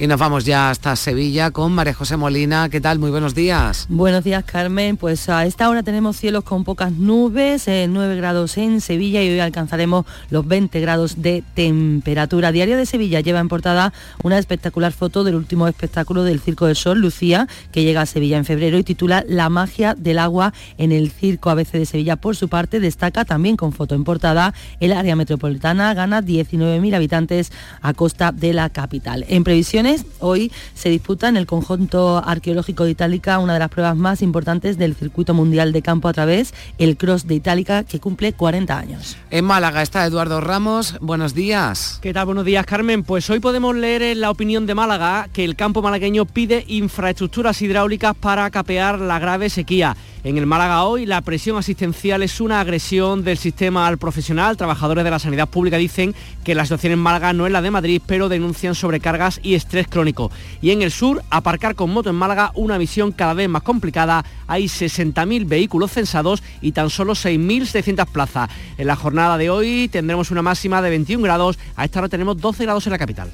Y nos vamos ya hasta Sevilla con María José Molina. ¿Qué tal? Muy buenos días. Buenos días, Carmen. Pues a esta hora tenemos cielos con pocas nubes, 9 eh, grados en Sevilla y hoy alcanzaremos los 20 grados de temperatura. Diario de Sevilla lleva en portada una espectacular foto del último espectáculo del Circo del Sol, Lucía, que llega a Sevilla en febrero y titula La magia del agua en el Circo ABC de Sevilla. Por su parte, destaca también con foto en portada el área metropolitana, gana 19.000 habitantes a costa de la capital. En previsiones Hoy se disputa en el conjunto arqueológico de Itálica una de las pruebas más importantes del circuito mundial de campo a través, el Cross de Itálica, que cumple 40 años. En Málaga está Eduardo Ramos. Buenos días. ¿Qué tal? Buenos días, Carmen. Pues hoy podemos leer en la opinión de Málaga que el campo malagueño pide infraestructuras hidráulicas para capear la grave sequía. En el Málaga hoy la presión asistencial es una agresión del sistema al profesional. Trabajadores de la sanidad pública dicen que la situación en Málaga no es la de Madrid, pero denuncian sobrecargas y estrés crónico. Y en el sur, aparcar con moto en Málaga, una misión cada vez más complicada. Hay 60.000 vehículos censados y tan solo 6.600 plazas. En la jornada de hoy tendremos una máxima de 21 grados. A esta hora tenemos 12 grados en la capital.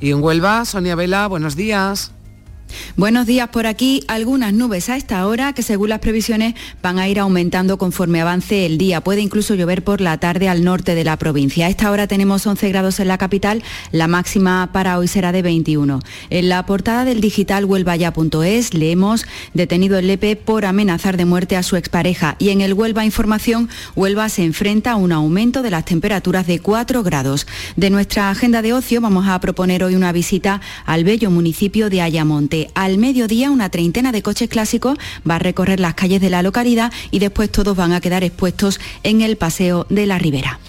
Y en Huelva, Sonia Vela, buenos días. Buenos días por aquí. Algunas nubes a esta hora que según las previsiones van a ir aumentando conforme avance el día. Puede incluso llover por la tarde al norte de la provincia. A esta hora tenemos 11 grados en la capital. La máxima para hoy será de 21. En la portada del digital huelvaya.es leemos detenido el Lepe por amenazar de muerte a su expareja. Y en el Huelva Información, Huelva se enfrenta a un aumento de las temperaturas de 4 grados. De nuestra agenda de ocio vamos a proponer hoy una visita al bello municipio de Ayamonte al mediodía una treintena de coches clásicos va a recorrer las calles de la localidad y después todos van a quedar expuestos en el Paseo de la Ribera.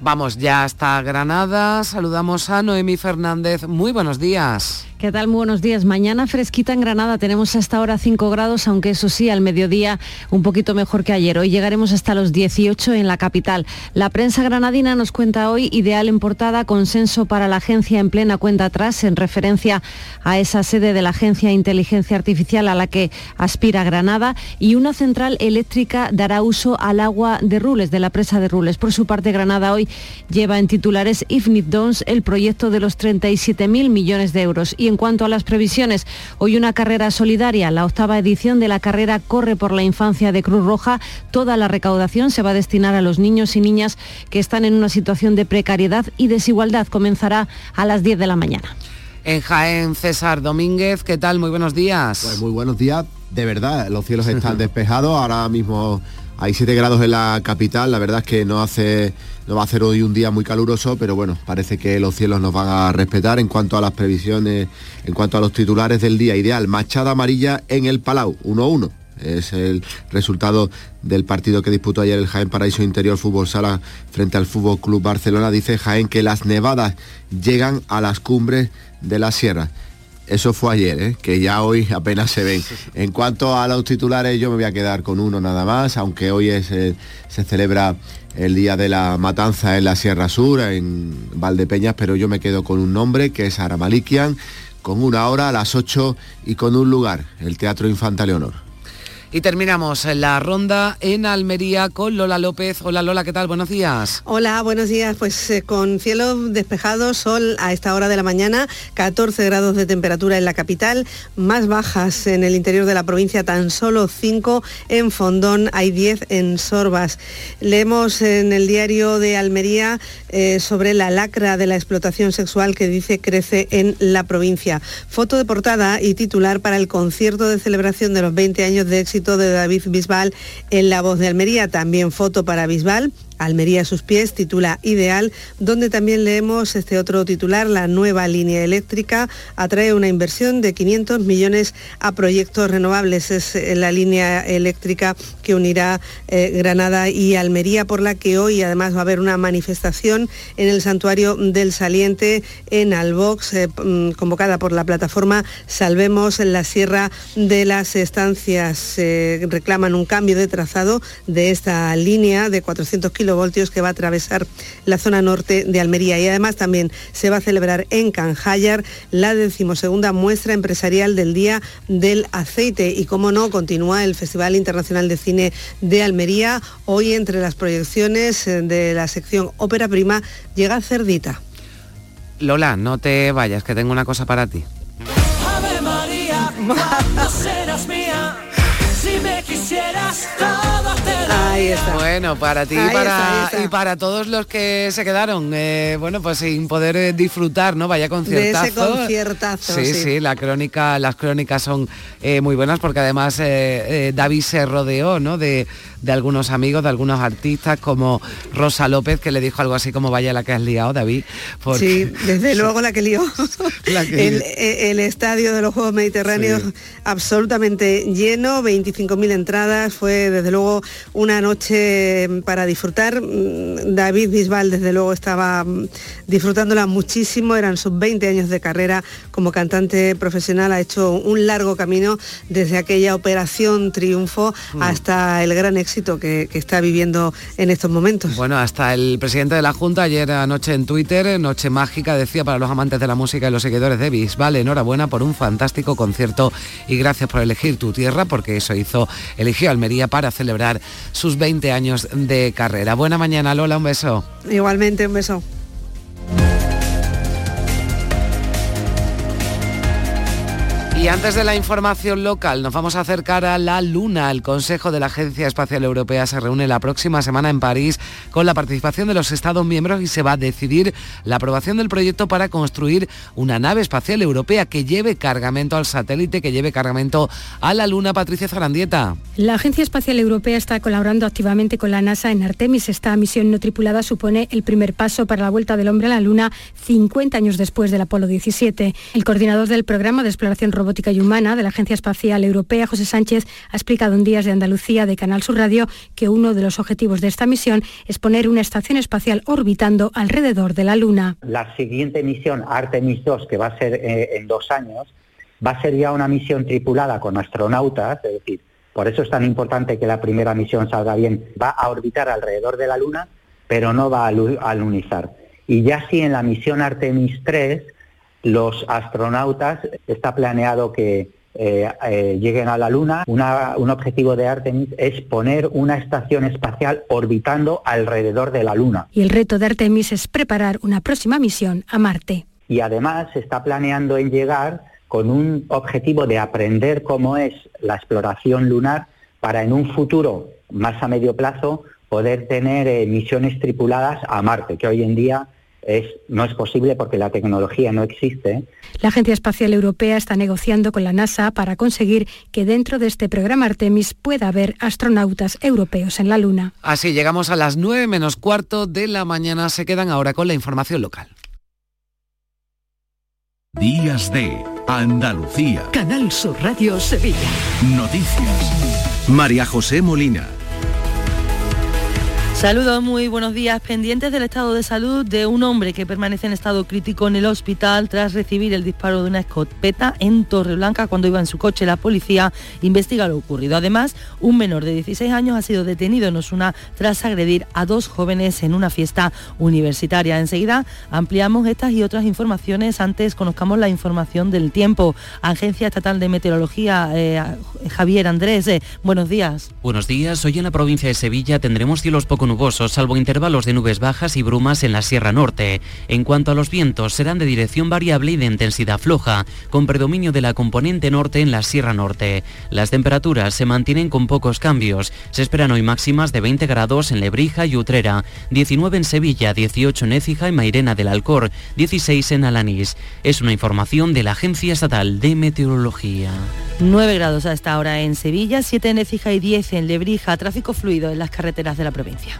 Vamos ya hasta Granada, saludamos a Noemi Fernández, muy buenos días. ¿Qué tal? Muy buenos días. Mañana fresquita en Granada. Tenemos hasta ahora 5 grados, aunque eso sí, al mediodía un poquito mejor que ayer. Hoy llegaremos hasta los 18 en la capital. La prensa granadina nos cuenta hoy, ideal en portada, consenso para la agencia en plena cuenta atrás, en referencia a esa sede de la Agencia de Inteligencia Artificial a la que aspira Granada. Y una central eléctrica dará uso al agua de Rules, de la presa de Rules. Por su parte, Granada hoy lleva en titulares Ifnit Dons el proyecto de los 37.000 millones de euros. Y en cuanto a las previsiones, hoy una carrera solidaria, la octava edición de la carrera Corre por la Infancia de Cruz Roja. Toda la recaudación se va a destinar a los niños y niñas que están en una situación de precariedad y desigualdad. Comenzará a las 10 de la mañana. En Jaén, César Domínguez, ¿qué tal? Muy buenos días. Pues muy buenos días, de verdad, los cielos están despejados, ahora mismo hay 7 grados en la capital, la verdad es que no hace no va a ser hoy un día muy caluroso, pero bueno, parece que los cielos nos van a respetar en cuanto a las previsiones, en cuanto a los titulares del día ideal. Machada amarilla en el Palau, 1-1. Es el resultado del partido que disputó ayer el Jaén Paraíso Interior Fútbol Sala frente al Fútbol Club Barcelona. Dice Jaén que las nevadas llegan a las cumbres de la sierra. Eso fue ayer, ¿eh? que ya hoy apenas se ven. En cuanto a los titulares, yo me voy a quedar con uno nada más, aunque hoy eh, se celebra el día de la matanza en la Sierra Sur, en Valdepeñas, pero yo me quedo con un nombre que es Aramalikian, con una hora a las 8 y con un lugar, el Teatro Infanta Leonor. Y terminamos la ronda en Almería con Lola López. Hola Lola, ¿qué tal? Buenos días. Hola, buenos días. Pues eh, con cielo despejado, sol a esta hora de la mañana, 14 grados de temperatura en la capital, más bajas en el interior de la provincia, tan solo 5 en Fondón, hay 10 en Sorbas. Leemos en el diario de Almería eh, sobre la lacra de la explotación sexual que dice crece en la provincia. Foto de portada y titular para el concierto de celebración de los 20 años de éxito de David Bisbal en La Voz de Almería. También foto para Bisbal Almería a sus pies, titula Ideal, donde también leemos este otro titular, la nueva línea eléctrica atrae una inversión de 500 millones a proyectos renovables. Es eh, la línea eléctrica que unirá eh, Granada y Almería, por la que hoy además va a haber una manifestación en el santuario del Saliente en Albox, eh, mm, convocada por la plataforma Salvemos la Sierra de las Estancias. reclaman un cambio de trazado de esta línea de 400 kilómetros voltios que va a atravesar la zona norte de Almería. Y además también se va a celebrar en Canjayar la decimosegunda muestra empresarial del Día del Aceite. Y como no, continúa el Festival Internacional de Cine de Almería. Hoy entre las proyecciones eh, de la sección Ópera Prima llega Cerdita. Lola, no te vayas, que tengo una cosa para ti. si me quisieras bueno, para ti y para, y para todos los que se quedaron, eh, bueno, pues sin poder eh, disfrutar, ¿no? Vaya conciertazo. De ese conciertazo. Sí, sí, la crónica, las crónicas son eh, muy buenas porque además David se rodeó, ¿no? De, de algunos amigos, de algunos artistas como Rosa López, que le dijo algo así como vaya la que has liado, David. Sí, desde luego la que lió. el, estadio de los Juegos Mediterráneos absolutamente lleno, 25.000 entradas, fue desde luego una noche para disfrutar. Mm, David Bisbal desde luego estaba mm, disfrutándola muchísimo, eran sus 20 años de carrera como cantante profesional, ha hecho un largo camino desde aquella operación triunfo mm. hasta el gran éxito que, está viviendo en estos momentos. Bueno, hasta el presidente de la Junta ayer anoche en Twitter, Noche Mágica, decía para los amantes de la música y los seguidores de Bisbal, enhorabuena por un fantástico concierto y gracias por elegir tu tierra, porque eso hizo, eligió Almería para celebrar sus 20 años de carrera. Buena mañana, Lola, un beso. Igualmente, un beso. Antes de la información local, nos vamos a acercar a la Luna. El Consejo de la Agencia Espacial Europea se reúne la próxima semana en París con la participación de los Estados miembros y se va a decidir la aprobación del proyecto para construir una nave espacial europea que lleve cargamento al satélite, que lleve cargamento a la Luna. Patricia Zarandieta. La Agencia Espacial Europea está colaborando activamente con la NASA en Artemis. Esta misión no tripulada supone el primer paso para la vuelta del hombre a la Luna 50 años después del Apolo 17. El coordinador del programa de exploración robótica y Humana de la Agencia Espacial Europea, José Sánchez, ha explicado en Días de Andalucía de Canal Sur Radio que uno de los objetivos de esta misión es poner una estación espacial orbitando alrededor de la Luna. La siguiente misión, Artemis 2, que va a ser eh, en dos años, va a ser ya una misión tripulada con astronautas, es decir, por eso es tan importante que la primera misión salga bien. Va a orbitar alrededor de la Luna, pero no va a alunizar. Y ya si en la misión Artemis 3 los astronautas, está planeado que eh, eh, lleguen a la Luna. un objetivo de Artemis es poner una estación espacial orbitando alrededor de la Luna. Y el reto de Artemis es preparar una próxima misión a Marte. Y además se está planeando en llegar con un objetivo de aprender cómo es la exploración lunar para en un futuro más a medio plazo poder tener eh, misiones tripuladas a Marte, que hoy en día no es posible porque la tecnología no existe. La Agencia Espacial Europea está negociando con la NASA para conseguir que dentro de este programa Artemis pueda haber astronautas europeos en la Luna. Así llegamos a las 9 menos cuarto de la mañana. Se quedan ahora con la información local. Días de Andalucía. Canal Sur Radio Sevilla. Noticias. María José Molina. Saludos, muy buenos días. Pendientes del estado de salud de un hombre que permanece en estado crítico en el hospital tras recibir el disparo de una escopeta en Torreblanca cuando iba en su coche. La policía investiga lo ocurrido. Además, un menor de 16 años ha sido detenido en Osuna tras agredir a dos jóvenes en una fiesta universitaria. Enseguida ampliamos estas y otras informaciones. Antes conozcamos la información del tiempo. Agencia Estatal de Meteorología, eh, Javier Andrés, eh, buenos días. Buenos días. Hoy en la provincia de Sevilla tendremos cielos poco nubosos, salvo intervalos de nubes bajas y brumas en la Sierra Norte. En cuanto a los vientos, serán de dirección variable y de intensidad floja, con predominio de la componente norte en la Sierra Norte. Las temperaturas se mantienen con pocos cambios. Se esperan hoy máximas de 20 grados en Lebrija y Utrera, 19 en Sevilla, 18 en Écija y Mairena del Alcor, 16 en Alanís. Es una información de la Agencia Estatal de Meteorología. 9 grados a esta hora en Sevilla, 7 en Écija y 10 en Lebrija. Tráfico fluido en las carreteras de la provincia.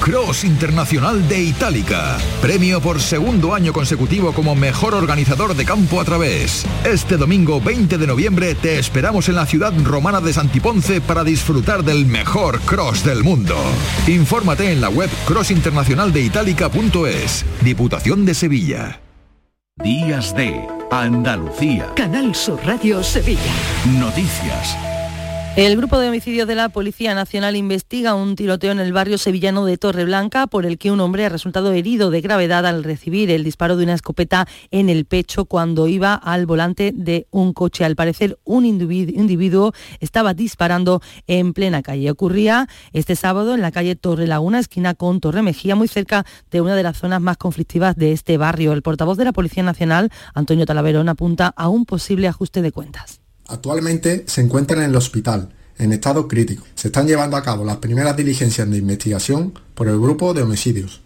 Cross Internacional de Itálica. Premio por segundo año consecutivo como mejor organizador de campo a través. Este domingo 20 de noviembre te esperamos en la ciudad romana de Santiponce para disfrutar del mejor cross del mundo. Infórmate en la web crossinternacionaldeitalica.es. Diputación de Sevilla. Días de Andalucía. Canal Sur Radio Sevilla. Noticias. El grupo de homicidios de la Policía Nacional investiga un tiroteo en el barrio sevillano de Torreblanca por el que un hombre ha resultado herido de gravedad al recibir el disparo de una escopeta en el pecho cuando iba al volante de un coche. Al parecer, un individuo estaba disparando en plena calle. Ocurría este sábado en la calle Torre Laguna, esquina con Torre Mejía, muy cerca de una de las zonas más conflictivas de este barrio. El portavoz de la Policía Nacional, Antonio Talaverón, apunta a un posible ajuste de cuentas. Actualmente se encuentran en el hospital, en estado crítico. Se están llevando a cabo las primeras diligencias de investigación por el grupo de homicidios.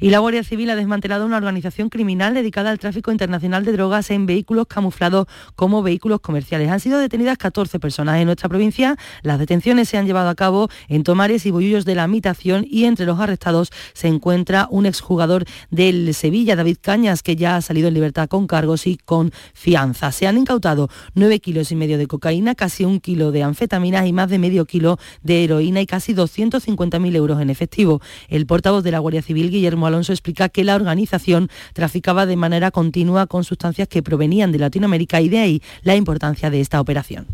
Y la Guardia Civil ha desmantelado una organización criminal dedicada al tráfico internacional de drogas en vehículos camuflados como vehículos comerciales. Han sido detenidas 14 personas en nuestra provincia. Las detenciones se han llevado a cabo en Tomares y Bollullos de la Mitación y entre los arrestados se encuentra un exjugador del Sevilla, David Cañas, que ya ha salido en libertad con cargos y con fianza. Se han incautado 9 kilos y medio de cocaína, casi un kilo de anfetaminas y más de medio kilo de heroína y casi 250.000 euros en efectivo. El portavoz de la Guardia Civil, Guillermo Alonso explica que la organización traficaba de manera continua con sustancias que provenían de Latinoamérica y de ahí la importancia de esta operación.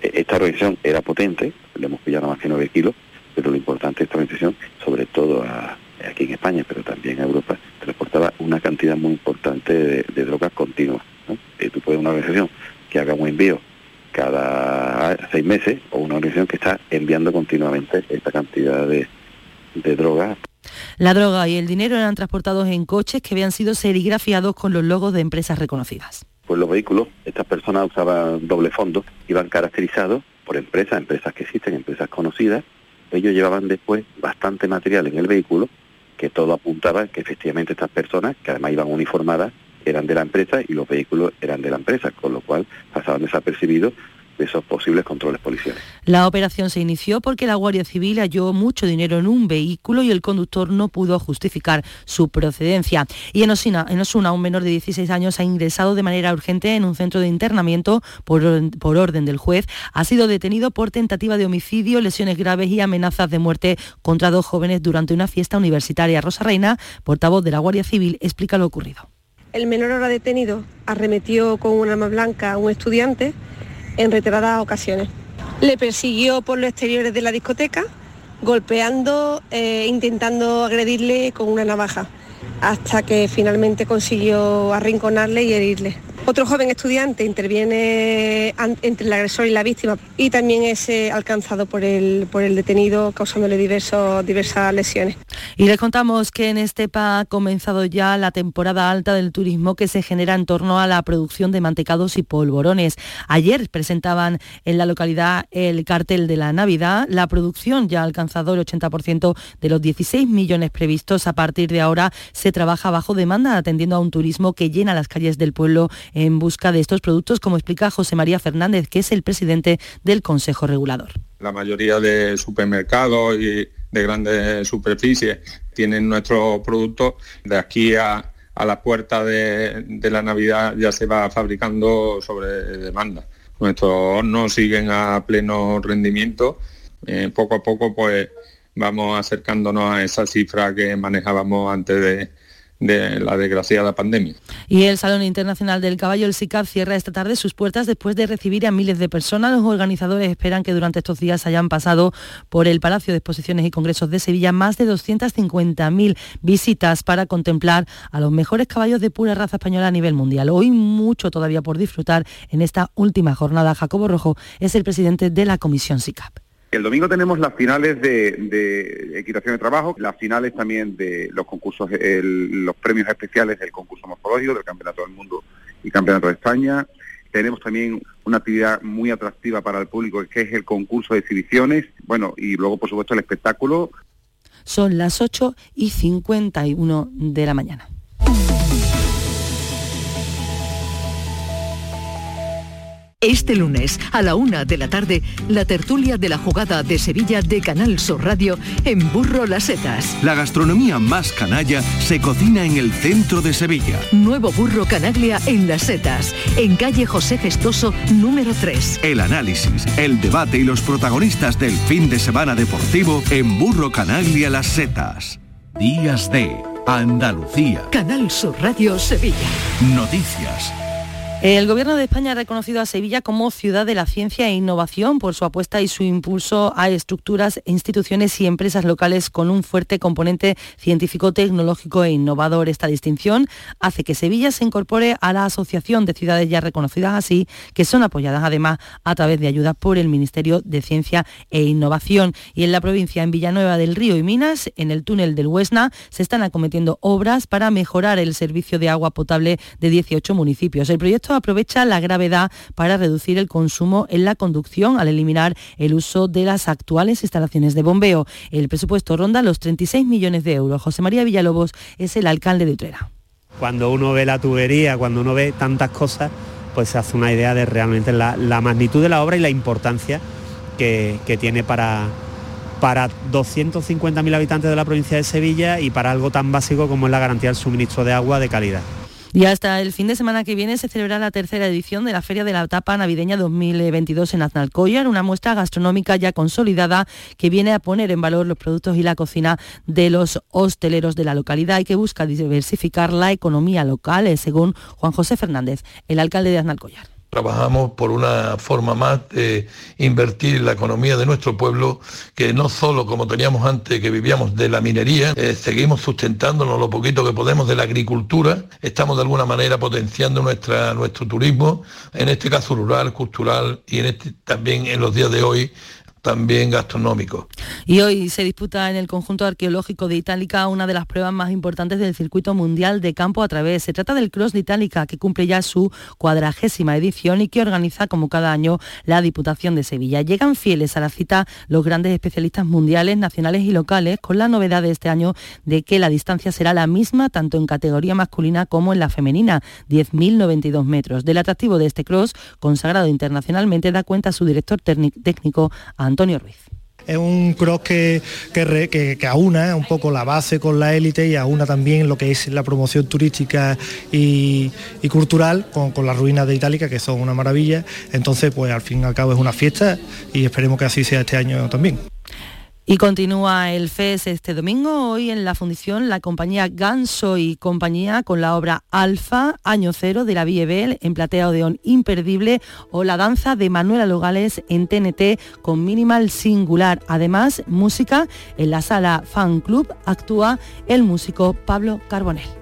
Esta organización era potente, le hemos pillado más que 9 kilos, pero lo importante de esta organización, sobre todo aquí en España, pero también en Europa, transportaba una cantidad muy importante de, drogas continuas. Eh, tú puedes una organización que haga un envío cada seis meses o una organización que está enviando continuamente esta cantidad de drogas la droga y el dinero eran transportados en coches que habían sido serigrafiados con los logos de empresas reconocidas. Pues los vehículos, estas personas usaban doble fondo, iban caracterizados por empresas, empresas que existen, empresas conocidas. Ellos llevaban después bastante material en el vehículo que todo apuntaba que efectivamente estas personas, que además iban uniformadas, eran de la empresa y los vehículos eran de la empresa, con lo cual pasaban desapercibidos esos posibles controles policiales. La operación se inició porque la Guardia Civil halló mucho dinero en un vehículo y el conductor no pudo justificar su procedencia. Y en Osuna, en Osuna un menor de 16 años ha ingresado de manera urgente en un centro de internamiento por, por orden del juez. Ha sido detenido por tentativa de homicidio, lesiones graves y amenazas de muerte contra dos jóvenes durante una fiesta universitaria. Rosa Reina, portavoz de la Guardia Civil, explica lo ocurrido. El menor ahora detenido arremetió con un arma blanca a un estudiante en reiteradas ocasiones. Le persiguió por los exteriores de la discoteca, golpeando, e intentando agredirle con una navaja, hasta que finalmente consiguió arrinconarle y herirle. Otro joven estudiante interviene entre el agresor y la víctima y también es eh, alcanzado por el, por el detenido causándole diversas lesiones. Y les contamos que en Estepa ha comenzado ya la temporada alta del turismo que se genera en torno a la producción de mantecados y polvorones. Ayer presentaban en la localidad el cartel de la Navidad. La producción ya ha alcanzado el 80% de los 16 millones previstos. A partir de ahora se trabaja bajo demanda atendiendo a un turismo que llena las calles del pueblo en busca de estos productos, como explica José María Fernández, que es el presidente del Consejo Regulador. La mayoría de supermercados y de grandes superficies tienen nuestros productos. De aquí a, la puerta de, la Navidad ya se va fabricando sobre demanda. Nuestros hornos siguen a pleno rendimiento. Eh, poco a poco pues vamos acercándonos a esa cifra que manejábamos antes de, la desgraciada pandemia. Y el Salón Internacional del Caballo, el SICAP, cierra esta tarde sus puertas después de recibir a miles de personas. Los organizadores esperan que durante estos días hayan pasado por el Palacio de Exposiciones y Congresos de Sevilla más de 250.000 visitas para contemplar a los mejores caballos de pura raza española a nivel mundial. Hoy mucho todavía por disfrutar en esta última jornada. Jacobo Rojo es el presidente de la Comisión SICAP. El domingo tenemos las finales de, equitación de trabajo, las finales también de los concursos, los premios especiales del concurso morfológico, del Campeonato del Mundo y Campeonato de España. Tenemos también una actividad muy atractiva para el público, que es el concurso de exhibiciones, bueno, y luego, por supuesto, el espectáculo. Son las 8 y 51 de la mañana. Este lunes, a la una de la tarde, la tertulia de la jugada de Sevilla de Canal Sur Radio en Burro Las Setas. La gastronomía más canalla se cocina en el centro de Sevilla. Nuevo Burro Canaglia en Las Setas, en calle José Gestoso, número 3. El análisis, el debate y los protagonistas del fin de semana deportivo en Burro Canaglia Las Setas. Días de Andalucía. Canal Sur Radio Sevilla. Noticias el Gobierno de España ha reconocido a Sevilla como ciudad de la ciencia e innovación por su apuesta y su impulso a estructuras, instituciones y empresas locales con un fuerte componente científico, tecnológico e innovador. Esta distinción hace que Sevilla se incorpore a la Asociación de Ciudades ya reconocidas así, que son apoyadas además a través de ayudas por el Ministerio de Ciencia e Innovación. Y en la provincia, en Villanueva del Río y Minas, en el túnel del Huesna, se están acometiendo obras para mejorar el servicio de agua potable de 18 municipios. El proyecto aprovecha la gravedad para reducir el consumo en la conducción al eliminar el uso de las actuales instalaciones de bombeo. El presupuesto ronda los 36 millones de euros. José María Villalobos es el alcalde de Utrera. Cuando uno ve la tubería, cuando uno ve tantas cosas, pues se hace una idea de realmente la, magnitud de la obra y la importancia que, tiene para, para 250.000 habitantes de la provincia de Sevilla y para algo tan básico como es la garantía del suministro de agua de calidad. Y hasta el fin de semana que viene se celebrará la tercera edición de la Feria de la Tapa Navideña 2022 en Aznalcóllar, una muestra gastronómica ya consolidada que viene a poner en valor los productos y la cocina de los hosteleros de la localidad y que busca diversificar la economía local, eh, según Juan José Fernández, el alcalde de Aznalcóllar. Trabajamos por una forma más de invertir la economía de nuestro pueblo, que no solo como teníamos antes, que vivíamos de la minería, eh, seguimos sustentándonos lo poquito que podemos de la agricultura, estamos de alguna manera potenciando nuestra, nuestro turismo, en este caso rural, cultural y este, también en los días de hoy también gastronómico. Y hoy se disputa en el conjunto arqueológico de Itálica una de las pruebas más importantes del circuito mundial de campo a través. Se trata del Cross de Itálica, que cumple ya su cuadragésima edición y que organiza como cada año la Diputación de Sevilla. Llegan fieles a la cita los grandes especialistas mundiales, nacionales y locales, con la novedad de este año de que la distancia será la misma tanto en categoría masculina como en la femenina, 10.092 metros. Del atractivo de este cross, consagrado internacionalmente, da cuenta su director técnico, Antonio Ruiz. Es un cross que, que, aúna un poco la base con la élite y aúna también lo que es la promoción turística y, cultural con, con, las ruinas de Itálica, que son una maravilla. Entonces, pues al fin y al cabo es una fiesta y esperemos que así sea este año también. Y continúa el FES este domingo, hoy en la fundición la compañía Ganso y compañía con la obra Alfa, Año Cero de la Viebel en Platea Odeón Imperdible o la danza de Manuela Logales en TNT con Minimal Singular. Además, música en la sala Fan Club actúa el músico Pablo Carbonell.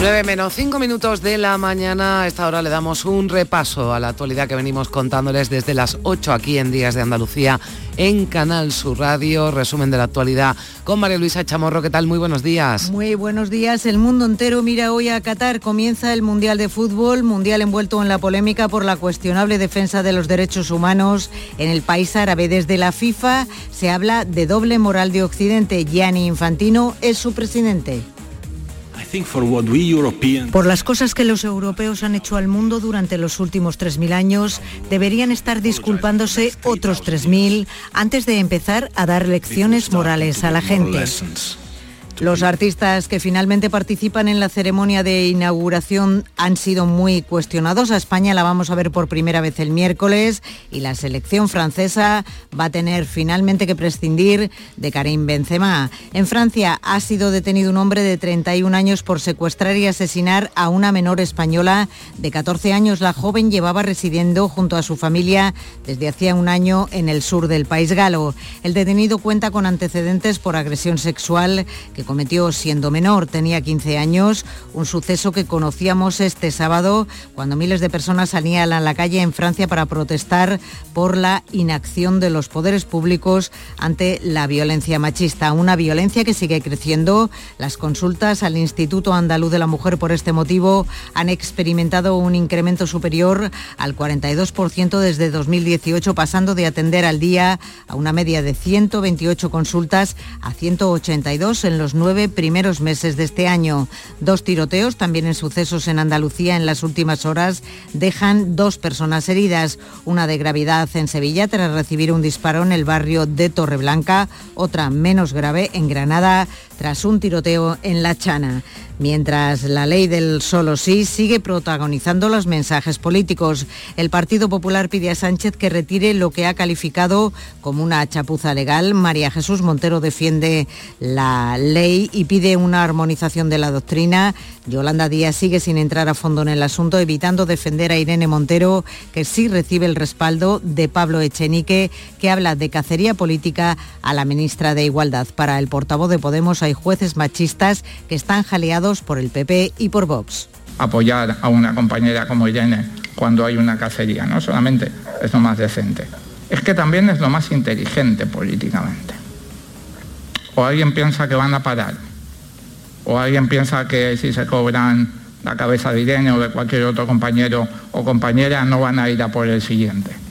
9 menos 5 minutos de la mañana. A esta hora le damos un repaso a la actualidad que venimos contándoles desde las 8 aquí en Días de Andalucía en Canal Sur Radio. Resumen de la actualidad con María Luisa Chamorro. ¿Qué tal? Muy buenos días. Muy buenos días. El mundo entero mira hoy a Qatar. Comienza el Mundial de Fútbol, mundial envuelto en la polémica por la cuestionable defensa de los derechos humanos en el país árabe. Desde la FIFA se habla de doble moral de Occidente. Gianni Infantino es su presidente. Por las cosas que los europeos han hecho al mundo durante los últimos 3.000 años, deberían estar disculpándose otros 3.000 antes de empezar a dar lecciones morales a la gente. Los artistas que finalmente participan en la ceremonia de inauguración han sido muy cuestionados. A España la vamos a ver por primera vez el miércoles y la selección francesa va a tener finalmente que prescindir de Karim Benzema. En Francia ha sido detenido un hombre de 31 años por secuestrar y asesinar a una menor española de 14 años. La joven llevaba residiendo junto a su familia desde hacía un año en el sur del país galo. El detenido cuenta con antecedentes por agresión sexual que cometió siendo menor, tenía 15 años, un suceso que conocíamos este sábado cuando miles de personas salían a la calle en Francia para protestar por la inacción de los poderes públicos ante la violencia machista, una violencia que sigue creciendo. Las consultas al Instituto Andaluz de la Mujer por este motivo han experimentado un incremento superior al 42% desde 2018, pasando de atender al día a una media de 128 consultas a 182 en los nueve primeros meses de este año. Dos tiroteos, también en sucesos en Andalucía en las últimas horas, dejan dos personas heridas, una de gravedad en Sevilla tras recibir un disparo en el barrio de Torreblanca, otra menos grave en Granada tras un tiroteo en La Chana mientras la ley del solo sí sigue protagonizando los mensajes políticos. El Partido Popular pide a Sánchez que retire lo que ha calificado como una chapuza legal. María Jesús Montero defiende la ley y pide una armonización de la doctrina. Yolanda Díaz sigue sin entrar a fondo en el asunto, evitando defender a Irene Montero, que sí recibe el respaldo de Pablo Echenique, que habla de cacería política a la ministra de Igualdad. Para el portavoz de Podemos hay jueces machistas que están jaleados por el PP y por Vox. Apoyar a una compañera como Irene cuando hay una cacería, no solamente es lo más decente, es que también es lo más inteligente políticamente. O alguien piensa que van a parar, o alguien piensa que si se cobran la cabeza de Irene o de cualquier otro compañero o compañera no van a ir a por el siguiente.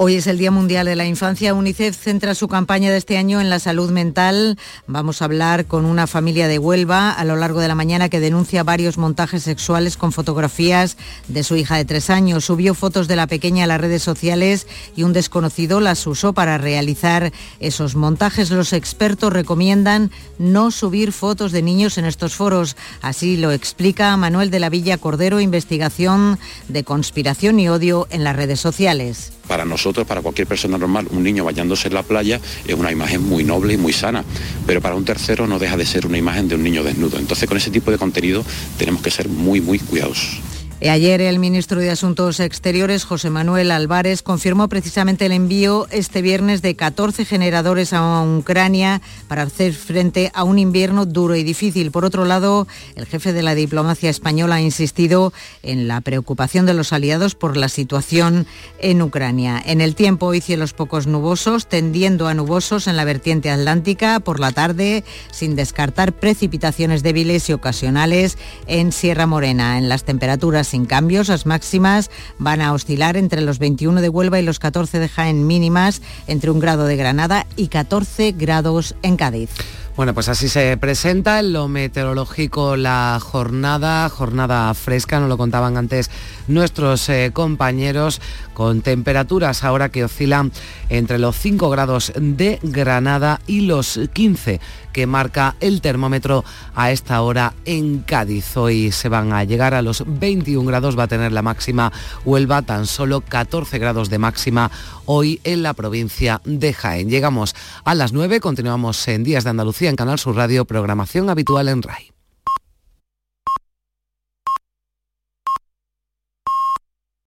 Hoy es el Día Mundial de la Infancia. UNICEF centra su campaña de este año en la salud mental. Vamos a hablar con una familia de Huelva a lo largo de la mañana que denuncia varios montajes sexuales con fotografías de su hija de tres años. Subió fotos de la pequeña a las redes sociales y un desconocido las usó para realizar esos montajes. Los expertos recomiendan no subir fotos de niños en estos foros. Así lo explica Manuel de la Villa Cordero, investigación de conspiración y odio en las redes sociales. Para nosotros, para cualquier persona normal, un niño bañándose en la playa es una imagen muy noble y muy sana, pero para un tercero no deja de ser una imagen de un niño desnudo. Entonces con ese tipo de contenido tenemos que ser muy, muy cuidadosos. Eh, ayer el ministro de Asuntos Exteriores, José Manuel Álvarez, confirmó precisamente el envío este viernes de 14 generadores a Ucrania para hacer frente a un invierno duro y difícil. Por otro lado, el jefe de la diplomacia española ha insistido en la preocupación de los aliados por la situación en Ucrania. En el tiempo, hoy cielos pocos nubosos, tendiendo a nubosos en la vertiente atlántica por la tarde, sin descartar precipitaciones débiles y ocasionales en Sierra Morena. En las temperaturas sin cambios. Las máximas van a oscilar entre los 21 de Huelva y los 14 de Jaén mínimas, entre un grado de Granada y 14 grados en Cádiz. Bueno, pues así se presenta en lo meteorológico la jornada, jornada fresca, nos lo contaban antes nuestros eh, compañeros, con temperaturas ahora que oscilan entre los 5 grados de Granada y los 15 que marca el termómetro a esta hora en Cádiz. Hoy se van a llegar a los 21 grados, va a tener la máxima Huelva, tan solo 14 grados de máxima hoy en la provincia de Jaén. Llegamos a las 9, continuamos en Días de Andalucía en Canal Sur Radio, programación habitual en RAI.